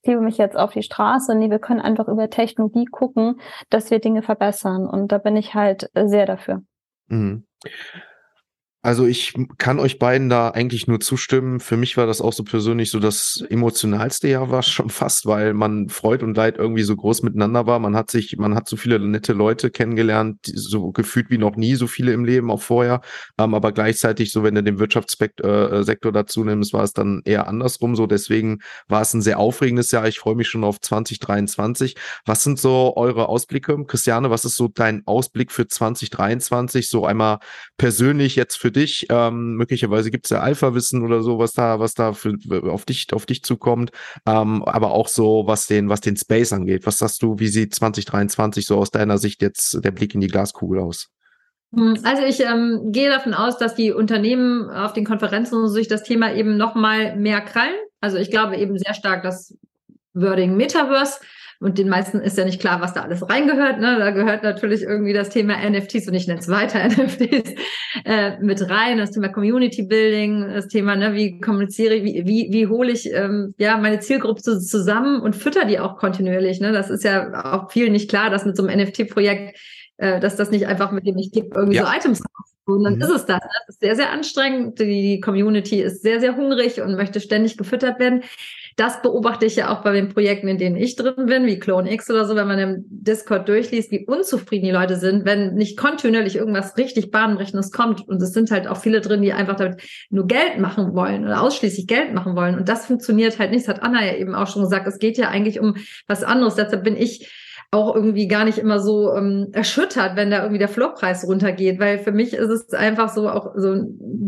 gebe mich jetzt auf die Straße. Nee, wir können einfach über Technologie gucken, dass wir Dinge verbessern. Und da bin ich halt sehr dafür. Mhm. Also ich kann euch beiden da eigentlich nur zustimmen. Für mich war das auch so persönlich so das emotionalste Jahr war schon fast, weil man Freud und Leid irgendwie so groß miteinander war. Man hat sich, man hat so viele nette Leute kennengelernt, so gefühlt wie noch nie so viele im Leben auch vorher. Ähm, aber gleichzeitig so, wenn du den Wirtschaftssektor äh, dazu nimmst, war es dann eher andersrum so. Deswegen war es ein sehr aufregendes Jahr. Ich freue mich schon auf 2023. Was sind so eure Ausblicke? Christiane, was ist so dein Ausblick für 2023? So einmal persönlich jetzt für dich? Ähm, möglicherweise gibt es ja Alpha-Wissen oder so, was da, was da für, auf dich, auf dich zukommt. Ähm, aber auch so, was den, was den Space angeht. Was sagst du, wie sieht 2023 so aus deiner Sicht jetzt der Blick in die Glaskugel aus? Hm, also ich ähm, gehe davon aus, dass die Unternehmen auf den Konferenzen sich das Thema eben noch mal mehr krallen. Also ich glaube eben sehr stark, dass Wording Metaverse und den meisten ist ja nicht klar, was da alles reingehört. Ne? Da gehört natürlich irgendwie das Thema NFTs und ich nenne es weiter NFTs äh, mit rein, das Thema Community Building, das Thema, ne, wie kommuniziere ich, wie, wie, wie hole ich ähm, ja meine Zielgruppe zusammen und fütter die auch kontinuierlich. Ne? Das ist ja auch vielen nicht klar, dass mit so einem NFT-Projekt äh, dass das nicht einfach mit dem ich gebe irgendwie ja. so Items und dann mhm. ist es das. Ne? Das ist sehr, sehr anstrengend. Die Community ist sehr, sehr hungrig und möchte ständig gefüttert werden. Das beobachte ich ja auch bei den Projekten, in denen ich drin bin, wie Clone X oder so, wenn man im Discord durchliest, wie unzufrieden die Leute sind, wenn nicht kontinuierlich irgendwas richtig Bahnbrechendes kommt. Und es sind halt auch viele drin, die einfach damit nur Geld machen wollen oder ausschließlich Geld machen wollen. Und das funktioniert halt nicht. Das hat Anna ja eben auch schon gesagt. Es geht ja eigentlich um was anderes. Deshalb bin ich auch irgendwie gar nicht immer so ähm, erschüttert, wenn da irgendwie der Floppreis runtergeht, weil für mich ist es einfach so auch so,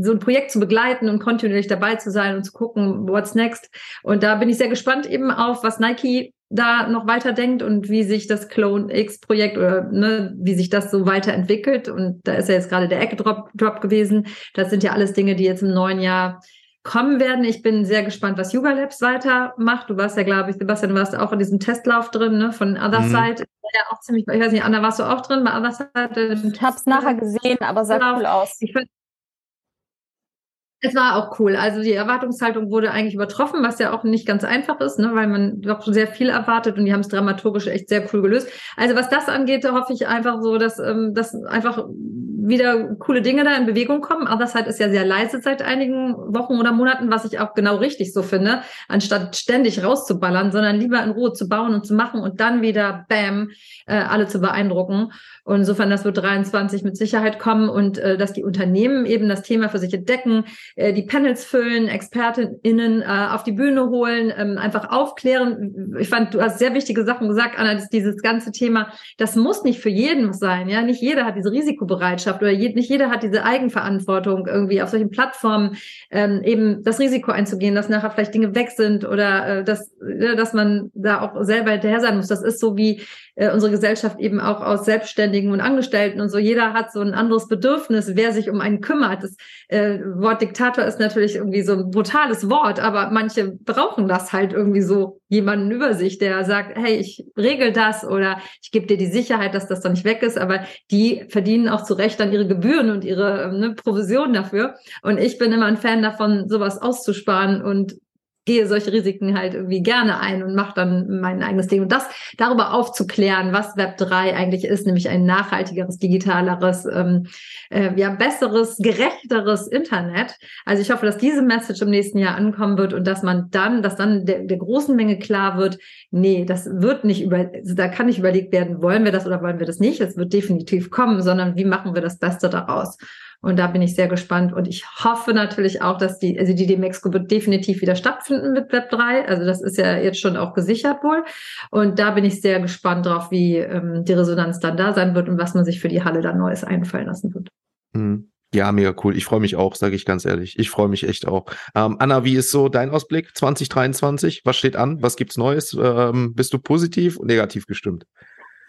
so ein Projekt zu begleiten und kontinuierlich dabei zu sein und zu gucken, what's next. Und da bin ich sehr gespannt eben auf, was Nike da noch weiterdenkt und wie sich das Clone X Projekt oder ne, wie sich das so weiterentwickelt. Und da ist ja jetzt gerade der Eck-Drop Drop gewesen. Das sind ja alles Dinge, die jetzt im neuen Jahr kommen werden. Ich bin sehr gespannt, was Yuga Labs weitermacht. Du warst ja, glaube ich, Sebastian, du warst auch in diesem Testlauf drin, ne, von Other mhm. Side. Ja, auch ziemlich, ich weiß nicht, Anna, warst du auch drin bei Other Side? Ich habe es nachher gesehen, aber sah cool aus. Ich find, es war auch cool. Also die Erwartungshaltung wurde eigentlich übertroffen, was ja auch nicht ganz einfach ist, ne, weil man doch sehr viel erwartet und die haben es dramaturgisch echt sehr cool gelöst. Also was das angeht, hoffe ich einfach so, dass, ähm, dass einfach wieder coole Dinge da in Bewegung kommen. Otherside ist ja sehr leise seit einigen Wochen oder Monaten, was ich auch genau richtig so finde, anstatt ständig rauszuballern, sondern lieber in Ruhe zu bauen und zu machen und dann wieder, bam, äh, alle zu beeindrucken. Und insofern, das wird 23 mit Sicherheit kommen und äh, dass die Unternehmen eben das Thema für sich entdecken, äh, die Panels füllen, ExpertInnen äh, auf die Bühne holen, ähm, einfach aufklären. Ich fand, du hast sehr wichtige Sachen gesagt, Anna, dieses ganze Thema, das muss nicht für jeden sein, ja. Nicht jeder hat diese Risikobereitschaft oder je, nicht jeder hat diese Eigenverantwortung, irgendwie auf solchen Plattformen ähm, eben das Risiko einzugehen, dass nachher vielleicht Dinge weg sind oder äh, dass, äh, dass man da auch selber hinterher sein muss. Das ist so wie äh, unsere Gesellschaft eben auch aus Selbstständigen und Angestellten und so. Jeder hat so ein anderes Bedürfnis, wer sich um einen kümmert. Das äh, Wort Diktator ist natürlich irgendwie so ein brutales Wort, aber manche brauchen das halt irgendwie so jemanden über sich, der sagt, hey, ich regel das oder ich gebe dir die Sicherheit, dass das dann nicht weg ist, aber die verdienen auch zu Recht dann ihre Gebühren und ihre ne, Provision dafür. Und ich bin immer ein Fan davon, sowas auszusparen und gehe solche Risiken halt irgendwie gerne ein und mache dann mein eigenes Ding. Und das darüber aufzuklären, was Web 3 eigentlich ist, nämlich ein nachhaltigeres, digitaleres, ähm, äh, ja, besseres, gerechteres Internet. Also ich hoffe, dass diese Message im nächsten Jahr ankommen wird und dass man dann, dass dann der, der großen Menge klar wird, nee, das wird nicht über, also da kann nicht überlegt werden, wollen wir das oder wollen wir das nicht. Es wird definitiv kommen, sondern wie machen wir das Beste daraus? Und da bin ich sehr gespannt. Und ich hoffe natürlich auch, dass die, also die DMEXCO wird definitiv wieder stattfinden mit Web 3. Also das ist ja jetzt schon auch gesichert wohl. Und da bin ich sehr gespannt drauf, wie ähm, die Resonanz dann da sein wird und was man sich für die Halle dann Neues einfallen lassen wird. Mhm. Ja, mega cool. Ich freue mich auch, sage ich ganz ehrlich. Ich freue mich echt auch. Ähm, Anna, wie ist so dein Ausblick 2023? Was steht an? Was gibt's Neues? Ähm, bist du positiv und negativ gestimmt?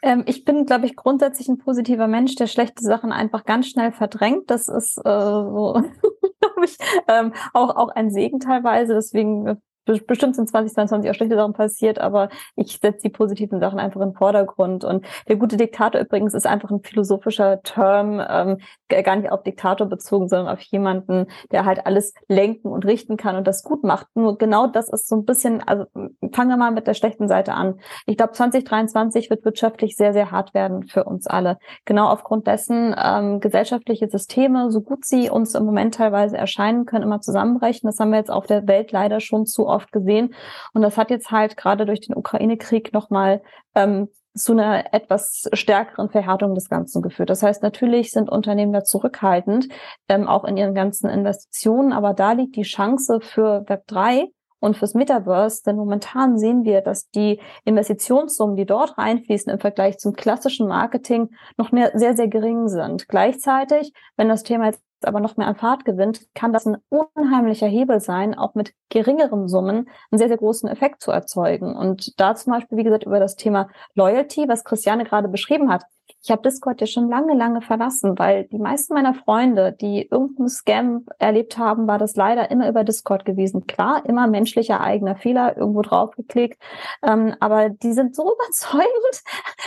Ähm, ich bin, glaube ich, grundsätzlich ein positiver Mensch, der schlechte Sachen einfach ganz schnell verdrängt. Das ist äh, so, glaube ich, ähm, auch, auch ein Segen teilweise. Deswegen bestimmt sind 2022 auch schlechte Sachen passiert, aber ich setze die positiven Sachen einfach in den Vordergrund. Und der gute Diktator übrigens ist einfach ein philosophischer Term, ähm, gar nicht auf Diktator bezogen, sondern auf jemanden, der halt alles lenken und richten kann und das gut macht. Nur genau das ist so ein bisschen, also fangen wir mal mit der schlechten Seite an. Ich glaube, 2023 wird wirtschaftlich sehr, sehr hart werden für uns alle. Genau aufgrund dessen ähm, gesellschaftliche Systeme, so gut sie uns im Moment teilweise erscheinen, können immer zusammenbrechen. Das haben wir jetzt auf der Welt leider schon zu oft gesehen. Und das hat jetzt halt gerade durch den Ukraine-Krieg nochmal ähm, zu einer etwas stärkeren Verhärtung des Ganzen geführt. Das heißt, natürlich sind Unternehmen da zurückhaltend, ähm, auch in ihren ganzen Investitionen, aber da liegt die Chance für Web3 und fürs Metaverse, denn momentan sehen wir, dass die Investitionssummen, die dort reinfließen im Vergleich zum klassischen Marketing, noch mehr sehr, sehr gering sind. Gleichzeitig, wenn das Thema jetzt aber noch mehr an Fahrt gewinnt, kann das ein unheimlicher Hebel sein, auch mit geringeren Summen einen sehr, sehr großen Effekt zu erzeugen. Und da zum Beispiel, wie gesagt, über das Thema Loyalty, was Christiane gerade beschrieben hat, ich habe Discord ja schon lange, lange verlassen, weil die meisten meiner Freunde, die irgendeinen Scam erlebt haben, war das leider immer über Discord gewesen. Klar, immer menschlicher eigener Fehler, irgendwo draufgeklickt. Ähm, aber die sind so überzeugend.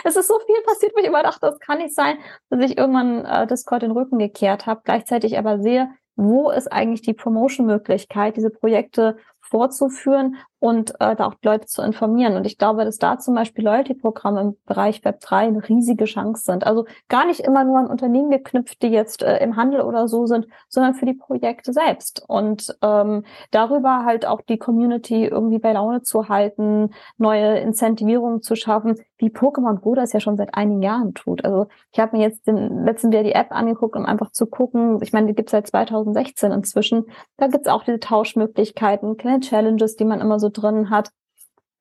Es ist so viel passiert, wo ich immer dachte, das kann nicht sein, dass ich irgendwann äh, Discord den Rücken gekehrt habe. Gleichzeitig aber sehe, wo ist eigentlich die Promotion-Möglichkeit, diese Projekte vorzuführen und äh, da auch Leute zu informieren. Und ich glaube, dass da zum Beispiel Loyalty-Programme im Bereich Web 3 eine riesige Chance sind. Also gar nicht immer nur an Unternehmen geknüpft, die jetzt äh, im Handel oder so sind, sondern für die Projekte selbst. Und ähm, darüber halt auch die Community irgendwie bei Laune zu halten, neue Incentivierungen zu schaffen, wie Pokémon Go das ja schon seit einigen Jahren tut. Also ich habe mir jetzt den letzten wieder die App angeguckt, um einfach zu gucken. Ich meine, die gibt es seit 2016 inzwischen. Da gibt es auch diese Tauschmöglichkeiten, kleine Challenges, die man immer so drin hat.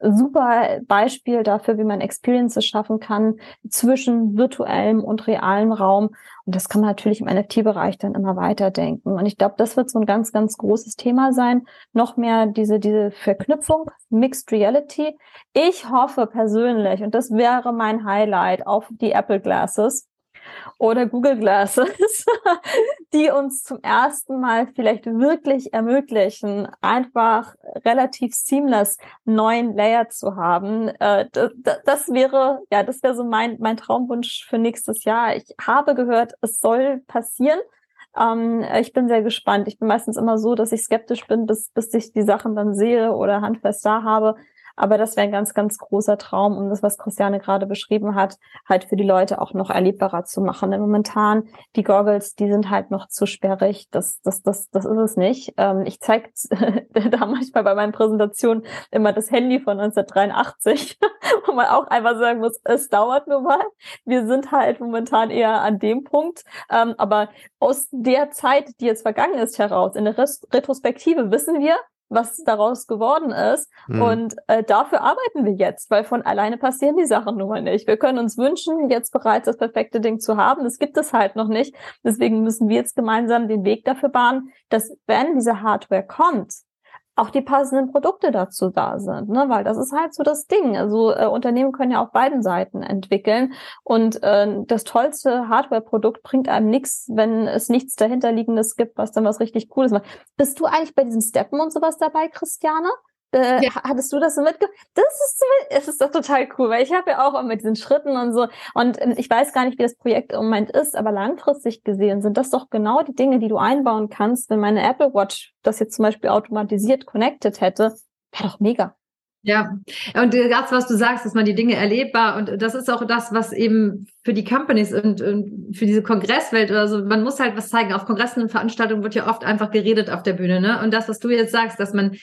super Beispiel dafür, wie man Experiences schaffen kann zwischen virtuellem und realem Raum. Und das kann man natürlich im NFT-Bereich dann immer weiterdenken. Und ich glaube, das wird so ein ganz, ganz großes Thema sein. Noch mehr diese, diese Verknüpfung, Mixed Reality. Ich hoffe persönlich, und das wäre mein Highlight auf die Apple Glasses, oder Google Glasses, die uns zum ersten Mal vielleicht wirklich ermöglichen, einfach relativ seamless neuen Layer zu haben. Äh, das, wäre, ja, das wäre so mein, mein Traumwunsch für nächstes Jahr. Ich habe gehört, es soll passieren. Ähm, ich bin sehr gespannt. Ich bin meistens immer so, dass ich skeptisch bin, bis, bis ich die Sachen dann sehe oder handfest da habe. Aber das wäre ein ganz, ganz großer Traum, um das, was Christiane gerade beschrieben hat, halt für die Leute auch noch erlebbarer zu machen. Denn momentan, die Goggles, die sind halt noch zu sperrig. Das, das, das, das ist es nicht. Ähm, ich zeige da manchmal bei meinen Präsentationen immer das Handy von 1983, wo man auch einfach sagen muss, es dauert nur mal. Wir sind halt momentan eher an dem Punkt. Ähm, aber aus der Zeit, die jetzt vergangen ist, heraus, in der Retrospektive wissen wir, was daraus geworden ist. Mhm. Und äh, dafür arbeiten wir jetzt, weil von alleine passieren die Sachen nun mal nicht. Wir können uns wünschen, jetzt bereits das perfekte Ding zu haben. Das gibt es halt noch nicht. Deswegen müssen wir jetzt gemeinsam den Weg dafür bahnen, dass wenn diese Hardware kommt, auch die passenden Produkte dazu da sind, ne? weil das ist halt so das Ding. Also äh, Unternehmen können ja auf beiden Seiten entwickeln und äh, das tollste Hardware-Produkt bringt einem nichts, wenn es nichts dahinterliegendes gibt, was dann was richtig Cooles macht. Bist du eigentlich bei diesen Steppen und sowas dabei, Christiane? Äh, ja. Hattest du das so mitge... Das ist es ist doch total cool, weil ich habe ja auch mit diesen Schritten und so und ähm, ich weiß gar nicht, wie das Projekt im Moment ist, aber langfristig gesehen sind das doch genau die Dinge, die du einbauen kannst, wenn meine Apple Watch das jetzt zum Beispiel automatisiert connected hätte, wäre doch mega. Ja, und das, was du sagst, dass man die Dinge erlebbar und das ist auch das, was eben für die Companies und, und für diese Kongresswelt oder so, man muss halt was zeigen. Auf Kongressen und Veranstaltungen wird ja oft einfach geredet auf der Bühne, ne? Und das, was du jetzt sagst, dass man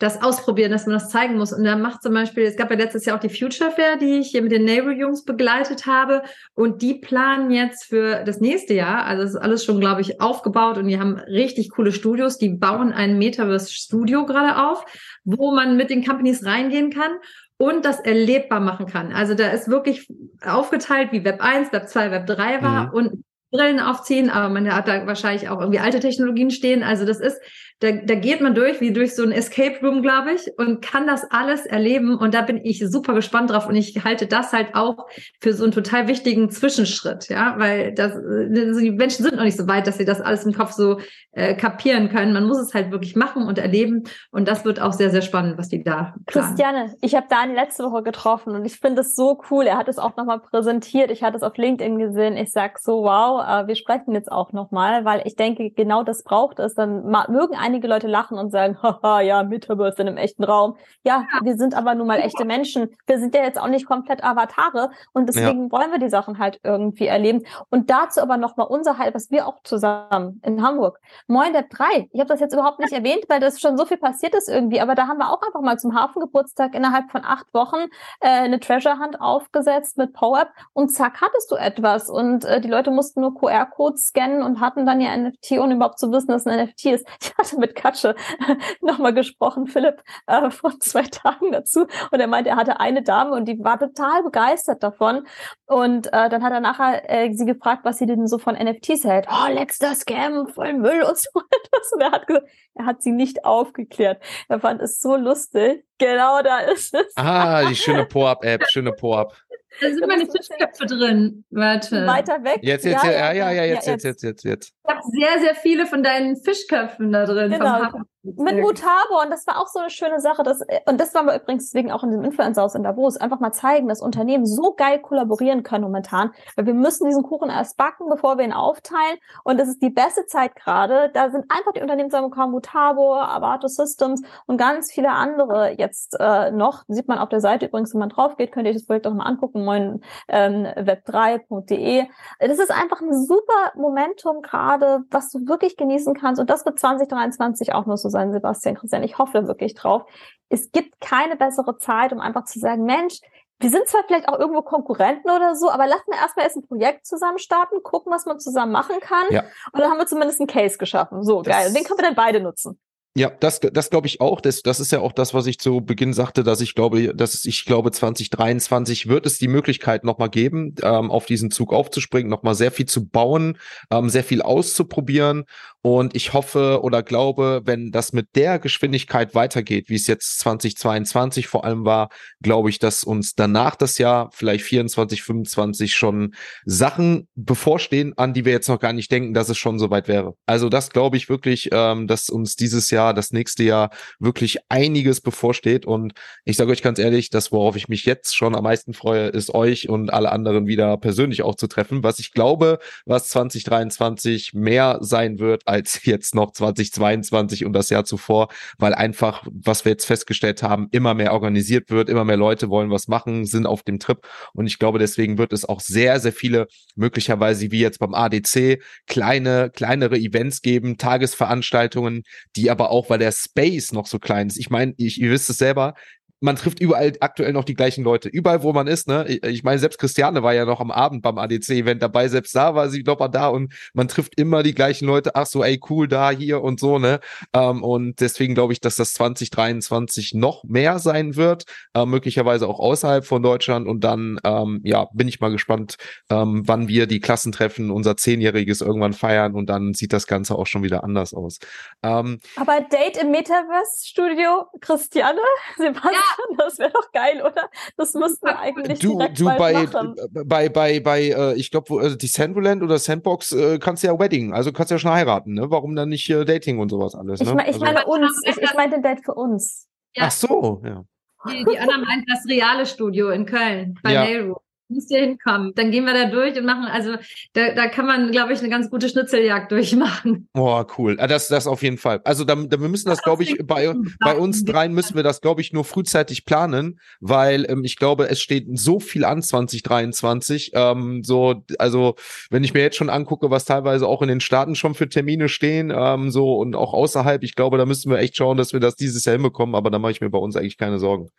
das ausprobieren, dass man das zeigen muss. Und da macht zum Beispiel, es gab ja letztes Jahr auch die Future Fair, die ich hier mit den Neighbor-Jungs begleitet habe. Und die planen jetzt für das nächste Jahr, also es ist alles schon, glaube ich, aufgebaut und die haben richtig coole Studios. Die bauen ein Metaverse-Studio gerade auf, wo man mit den Companies reingehen kann und das erlebbar machen kann. Also da ist wirklich aufgeteilt, wie Web 1, Web 2, Web 3 war mhm. und Brillen aufziehen, aber man hat da wahrscheinlich auch irgendwie alte Technologien stehen. Also das ist da, da geht man durch, wie durch so ein Escape Room, glaube ich, und kann das alles erleben. Und da bin ich super gespannt drauf. Und ich halte das halt auch für so einen total wichtigen Zwischenschritt, ja, weil das, also die Menschen sind noch nicht so weit, dass sie das alles im Kopf so äh, kapieren können. Man muss es halt wirklich machen und erleben. Und das wird auch sehr, sehr spannend, was die da. Planen. Christiane, ich habe Dani letzte Woche getroffen und ich finde es so cool. Er hat es auch nochmal präsentiert. Ich hatte es auf LinkedIn gesehen. Ich sag so, wow, äh, wir sprechen jetzt auch nochmal, weil ich denke, genau das braucht es. Dann mögen einige Leute lachen und sagen, haha, ja, Metaverse in einem echten Raum. Ja, ja, wir sind aber nun mal echte Menschen. Wir sind ja jetzt auch nicht komplett Avatare und deswegen ja. wollen wir die Sachen halt irgendwie erleben. Und dazu aber nochmal unser Halt, was wir auch zusammen in Hamburg. Moin der 3. Ich habe das jetzt überhaupt nicht erwähnt, weil das schon so viel passiert ist irgendwie, aber da haben wir auch einfach mal zum Hafengeburtstag innerhalb von acht Wochen äh, eine Treasure Hunt aufgesetzt mit PowerApp und zack hattest du etwas und äh, die Leute mussten nur QR-Codes scannen und hatten dann ihr NFT, ohne überhaupt zu wissen, dass ein NFT ist. Ich hatte mit Katsche nochmal gesprochen, Philipp, äh, vor zwei Tagen dazu. Und er meinte, er hatte eine Dame und die war total begeistert davon. Und äh, dann hat er nachher äh, sie gefragt, was sie denn so von NFTs hält. Oh, letzter Scam, voll Müll und so etwas. Und er hat gesagt, er hat sie nicht aufgeklärt. Er fand es so lustig. Genau da ist es. Ah, die schöne Po-Up-App, schöne Po-Up. Da sind meine Fischköpfe drin. Warte. Weiter weg. Jetzt, jetzt, ja, ja, ja, ja, jetzt, jetzt, jetzt, jetzt, jetzt. Ich habe sehr, sehr viele von deinen Fischköpfen da drin. Genau. Mit Mutabo und das war auch so eine schöne Sache. Dass, und das waren wir übrigens deswegen auch in dem Influencer-Haus in Davos. Einfach mal zeigen, dass Unternehmen so geil kollaborieren können momentan. Weil wir müssen diesen Kuchen erst backen, bevor wir ihn aufteilen. Und das ist die beste Zeit gerade. Da sind einfach die Unternehmen zusammengekommen, Mutabo, Avato Systems und ganz viele andere jetzt äh, noch. Sieht man auf der Seite übrigens, wenn man drauf geht, könnt ihr euch das Projekt auch mal angucken, moin ähm, web3.de. Das ist einfach ein super Momentum gerade, was du wirklich genießen kannst. Und das wird 2023 auch nur so sein, Sebastian Christian. Ich hoffe wirklich drauf. Es gibt keine bessere Zeit, um einfach zu sagen, Mensch, wir sind zwar vielleicht auch irgendwo Konkurrenten oder so, aber lassen wir erstmal erst ein Projekt zusammen starten, gucken, was man zusammen machen kann. Ja. Und dann haben wir zumindest einen Case geschaffen. So, das geil. Und den können wir dann beide nutzen. Ja, das, das glaube ich auch. Das, das ist ja auch das, was ich zu Beginn sagte, dass ich glaube, dass ich glaube, 2023 wird es die Möglichkeit nochmal geben, ähm, auf diesen Zug aufzuspringen, nochmal sehr viel zu bauen, ähm, sehr viel auszuprobieren. Und ich hoffe oder glaube, wenn das mit der Geschwindigkeit weitergeht, wie es jetzt 2022 vor allem war, glaube ich, dass uns danach das Jahr, vielleicht 24, 25 schon Sachen bevorstehen, an die wir jetzt noch gar nicht denken, dass es schon soweit wäre. Also das glaube ich wirklich, ähm, dass uns dieses Jahr Jahr, das nächste Jahr wirklich einiges bevorsteht. Und ich sage euch ganz ehrlich, das, worauf ich mich jetzt schon am meisten freue, ist euch und alle anderen wieder persönlich auch zu treffen. Was ich glaube, was 2023 mehr sein wird als jetzt noch 2022 und das Jahr zuvor, weil einfach, was wir jetzt festgestellt haben, immer mehr organisiert wird, immer mehr Leute wollen was machen, sind auf dem Trip. Und ich glaube, deswegen wird es auch sehr, sehr viele möglicherweise wie jetzt beim ADC kleine, kleinere Events geben, Tagesveranstaltungen, die aber auch, weil der Space noch so klein ist. Ich meine, ich, ihr wisst es selber, man trifft überall aktuell noch die gleichen Leute. Überall, wo man ist, ne? Ich meine, selbst Christiane war ja noch am Abend beim ADC-Event dabei, selbst da war sie doch mal da und man trifft immer die gleichen Leute. Ach so, ey, cool, da, hier und so, ne? Ähm, und deswegen glaube ich, dass das 2023 noch mehr sein wird, äh, möglicherweise auch außerhalb von Deutschland. Und dann, ähm, ja, bin ich mal gespannt, ähm, wann wir die Klassentreffen, unser Zehnjähriges irgendwann feiern und dann sieht das Ganze auch schon wieder anders aus. Ähm, Aber Date im Metaverse-Studio, Christiane, Sebastian? Ja. Das wäre doch geil, oder? Das müssten wir eigentlich du, direkt du bei, machen. bei bei bei äh, ich glaube äh, die Sandroland oder Sandbox äh, kannst du ja Wedding, also kannst du ja schon heiraten, ne? Warum dann nicht äh, Dating und sowas alles? Ne? Ich, mein, ich also, meine uns, ich, ich meinte Date für uns. Ja. Ach so, ja. Die, die Anna meint das reale Studio in Köln bei ja. Nailroom müsst ihr hinkommen. Dann gehen wir da durch und machen, also da, da kann man, glaube ich, eine ganz gute Schnitzeljagd durchmachen. Boah, cool. Ah, das, das auf jeden Fall. Also da, da wir müssen das, glaube ich, bei, bei uns dreien müssen wir das, glaube ich, nur frühzeitig planen, weil ähm, ich glaube, es steht so viel an 2023. Ähm, so, also wenn ich mir jetzt schon angucke, was teilweise auch in den Staaten schon für Termine stehen, ähm, so und auch außerhalb, ich glaube, da müssen wir echt schauen, dass wir das dieses Jahr hinbekommen, aber da mache ich mir bei uns eigentlich keine Sorgen.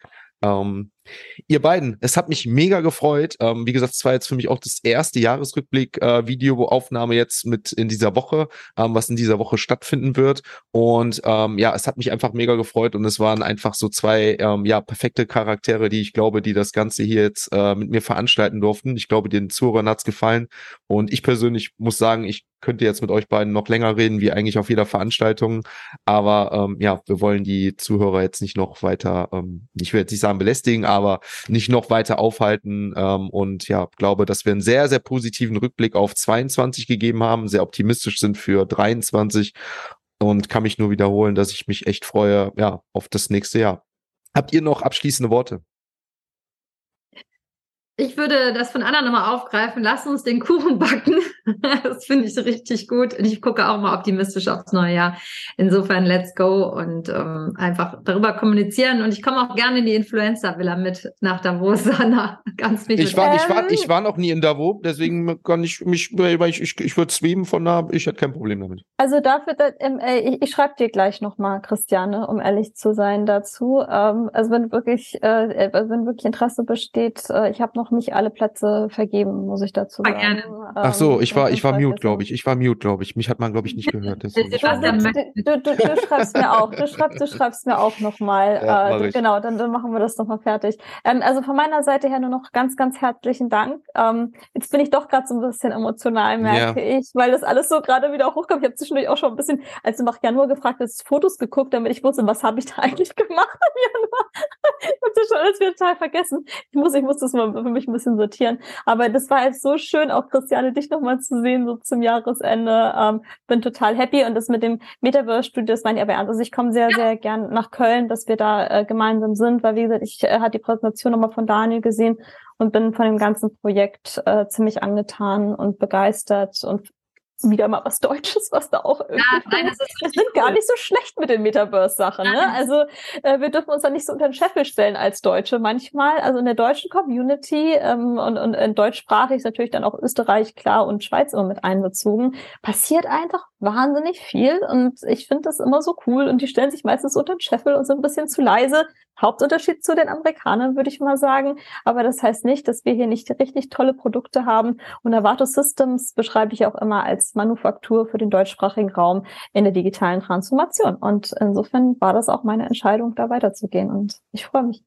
Ähm, ihr beiden, es hat mich mega gefreut. Ähm, wie gesagt, es war jetzt für mich auch das erste Jahresrückblick-Videoaufnahme äh, jetzt mit in dieser Woche, ähm, was in dieser Woche stattfinden wird. Und ähm, ja, es hat mich einfach mega gefreut und es waren einfach so zwei ähm, ja perfekte Charaktere, die ich glaube, die das Ganze hier jetzt äh, mit mir veranstalten durften. Ich glaube, den Zuhörern hat's gefallen. Und ich persönlich muss sagen, ich könnte jetzt mit euch beiden noch länger reden, wie eigentlich auf jeder Veranstaltung. Aber ähm, ja, wir wollen die Zuhörer jetzt nicht noch weiter, ähm, ich will jetzt nicht sagen belästigen, aber nicht noch weiter aufhalten. Ähm, und ja, glaube, dass wir einen sehr, sehr positiven Rückblick auf 22 gegeben haben, sehr optimistisch sind für 23 und kann mich nur wiederholen, dass ich mich echt freue, ja, auf das nächste Jahr. Habt ihr noch abschließende Worte? Ich würde das von Anna nochmal aufgreifen. Lass uns den Kuchen backen. das finde ich richtig gut. Und ich gucke auch mal optimistisch aufs neue Jahr. Insofern, let's go und ähm, einfach darüber kommunizieren. Und ich komme auch gerne in die Influencer-Villa mit nach Davos, Anna. Ganz wichtig. Ich war, ich, war, ich war noch nie in Davos, deswegen kann ich mich, weil ich, ich, ich würde streamen von da, ich hätte kein Problem damit. Also dafür, ähm, ich, ich schreibe dir gleich nochmal, Christiane, um ehrlich zu sein dazu. Ähm, also wenn wirklich, äh, wenn wirklich Interesse besteht, äh, ich habe noch nicht alle Plätze vergeben, muss ich dazu sagen. Gerne. Ach so, ich war, ich war mute, glaube ich. Ich war mute, glaube ich. Mich hat man, glaube ich, nicht gehört. Du, du, du, du, schreibst mir auch, du schreibst, du schreibst mir auch nochmal. Ja, äh, genau, dann, dann machen wir das nochmal fertig. Ähm, also von meiner Seite her nur noch ganz, ganz herzlichen Dank. Ähm, jetzt bin ich doch gerade so ein bisschen emotional, merke ja. ich, weil das alles so gerade wieder hochkommt. Ich habe zwischendurch auch schon ein bisschen, als du nach Januar gefragt hast, Fotos geguckt, damit ich wusste, was habe ich da eigentlich gemacht im Januar. ich habe das schon alles wieder total vergessen. Ich muss, ich muss das mal mich ein bisschen sortieren. Aber das war jetzt so schön, auch Christiane, dich nochmal zu sehen, so zum Jahresende. Ähm, bin total happy. Und das mit dem Metaverse-Studio, das meine ich aber ernst. Also ich komme sehr, sehr gern nach Köln, dass wir da äh, gemeinsam sind, weil wie gesagt, ich äh, hatte die Präsentation nochmal von Daniel gesehen und bin von dem ganzen Projekt äh, ziemlich angetan und begeistert und wieder mal was Deutsches, was da auch irgendwie. Ja, nein, das ist wir sind cool. gar nicht so schlecht mit den Metaverse-Sachen. Ne? Also äh, wir dürfen uns da nicht so unter den Scheffel stellen als Deutsche manchmal. Also in der deutschen Community ähm, und, und in deutschsprachig ist natürlich dann auch Österreich klar und Schweiz immer mit einbezogen. Passiert einfach wahnsinnig viel und ich finde das immer so cool und die stellen sich meistens unter den Scheffel und sind ein bisschen zu leise. Hauptunterschied zu den Amerikanern, würde ich mal sagen. Aber das heißt nicht, dass wir hier nicht richtig tolle Produkte haben. Und Avato Systems beschreibe ich auch immer als Zukunftsmanufaktur für den deutschsprachigen Raum in der digitalen Transformation. Und insofern war das auch meine Entscheidung, da weiterzugehen. Und ich freue mich.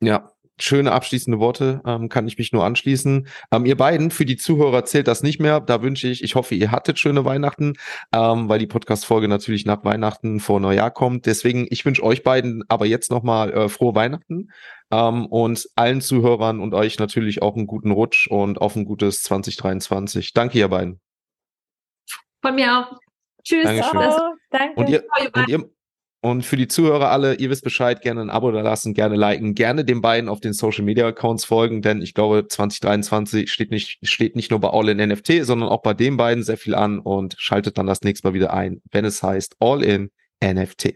Ja, schöne abschließende Worte, ähm, kann ich mich nur anschließen. Ähm, ihr beiden, für die Zuhörer zählt das nicht mehr. Da wünsche ich, ich hoffe, ihr hattet schöne Weihnachten, ähm, weil die Podcast-Folge natürlich nach Weihnachten vor Neujahr kommt. Deswegen, ich wünsche euch beiden aber jetzt nochmal äh, frohe Weihnachten ähm, und allen Zuhörern und euch natürlich auch einen guten Rutsch und auf ein gutes 2023. Danke, ihr beiden. Von mir auch. Tschüss. Dankeschön. Danke. Und ihr, und ihr, und für die Zuhörer alle, ihr wisst Bescheid, gerne ein Abo da lassen, gerne liken, gerne den beiden auf den Social Media Accounts folgen, denn ich glaube, 2023 steht nicht, steht nicht nur bei All in NFT, sondern auch bei den beiden sehr viel an und schaltet dann das nächste Mal wieder ein, wenn es heißt All in NFT.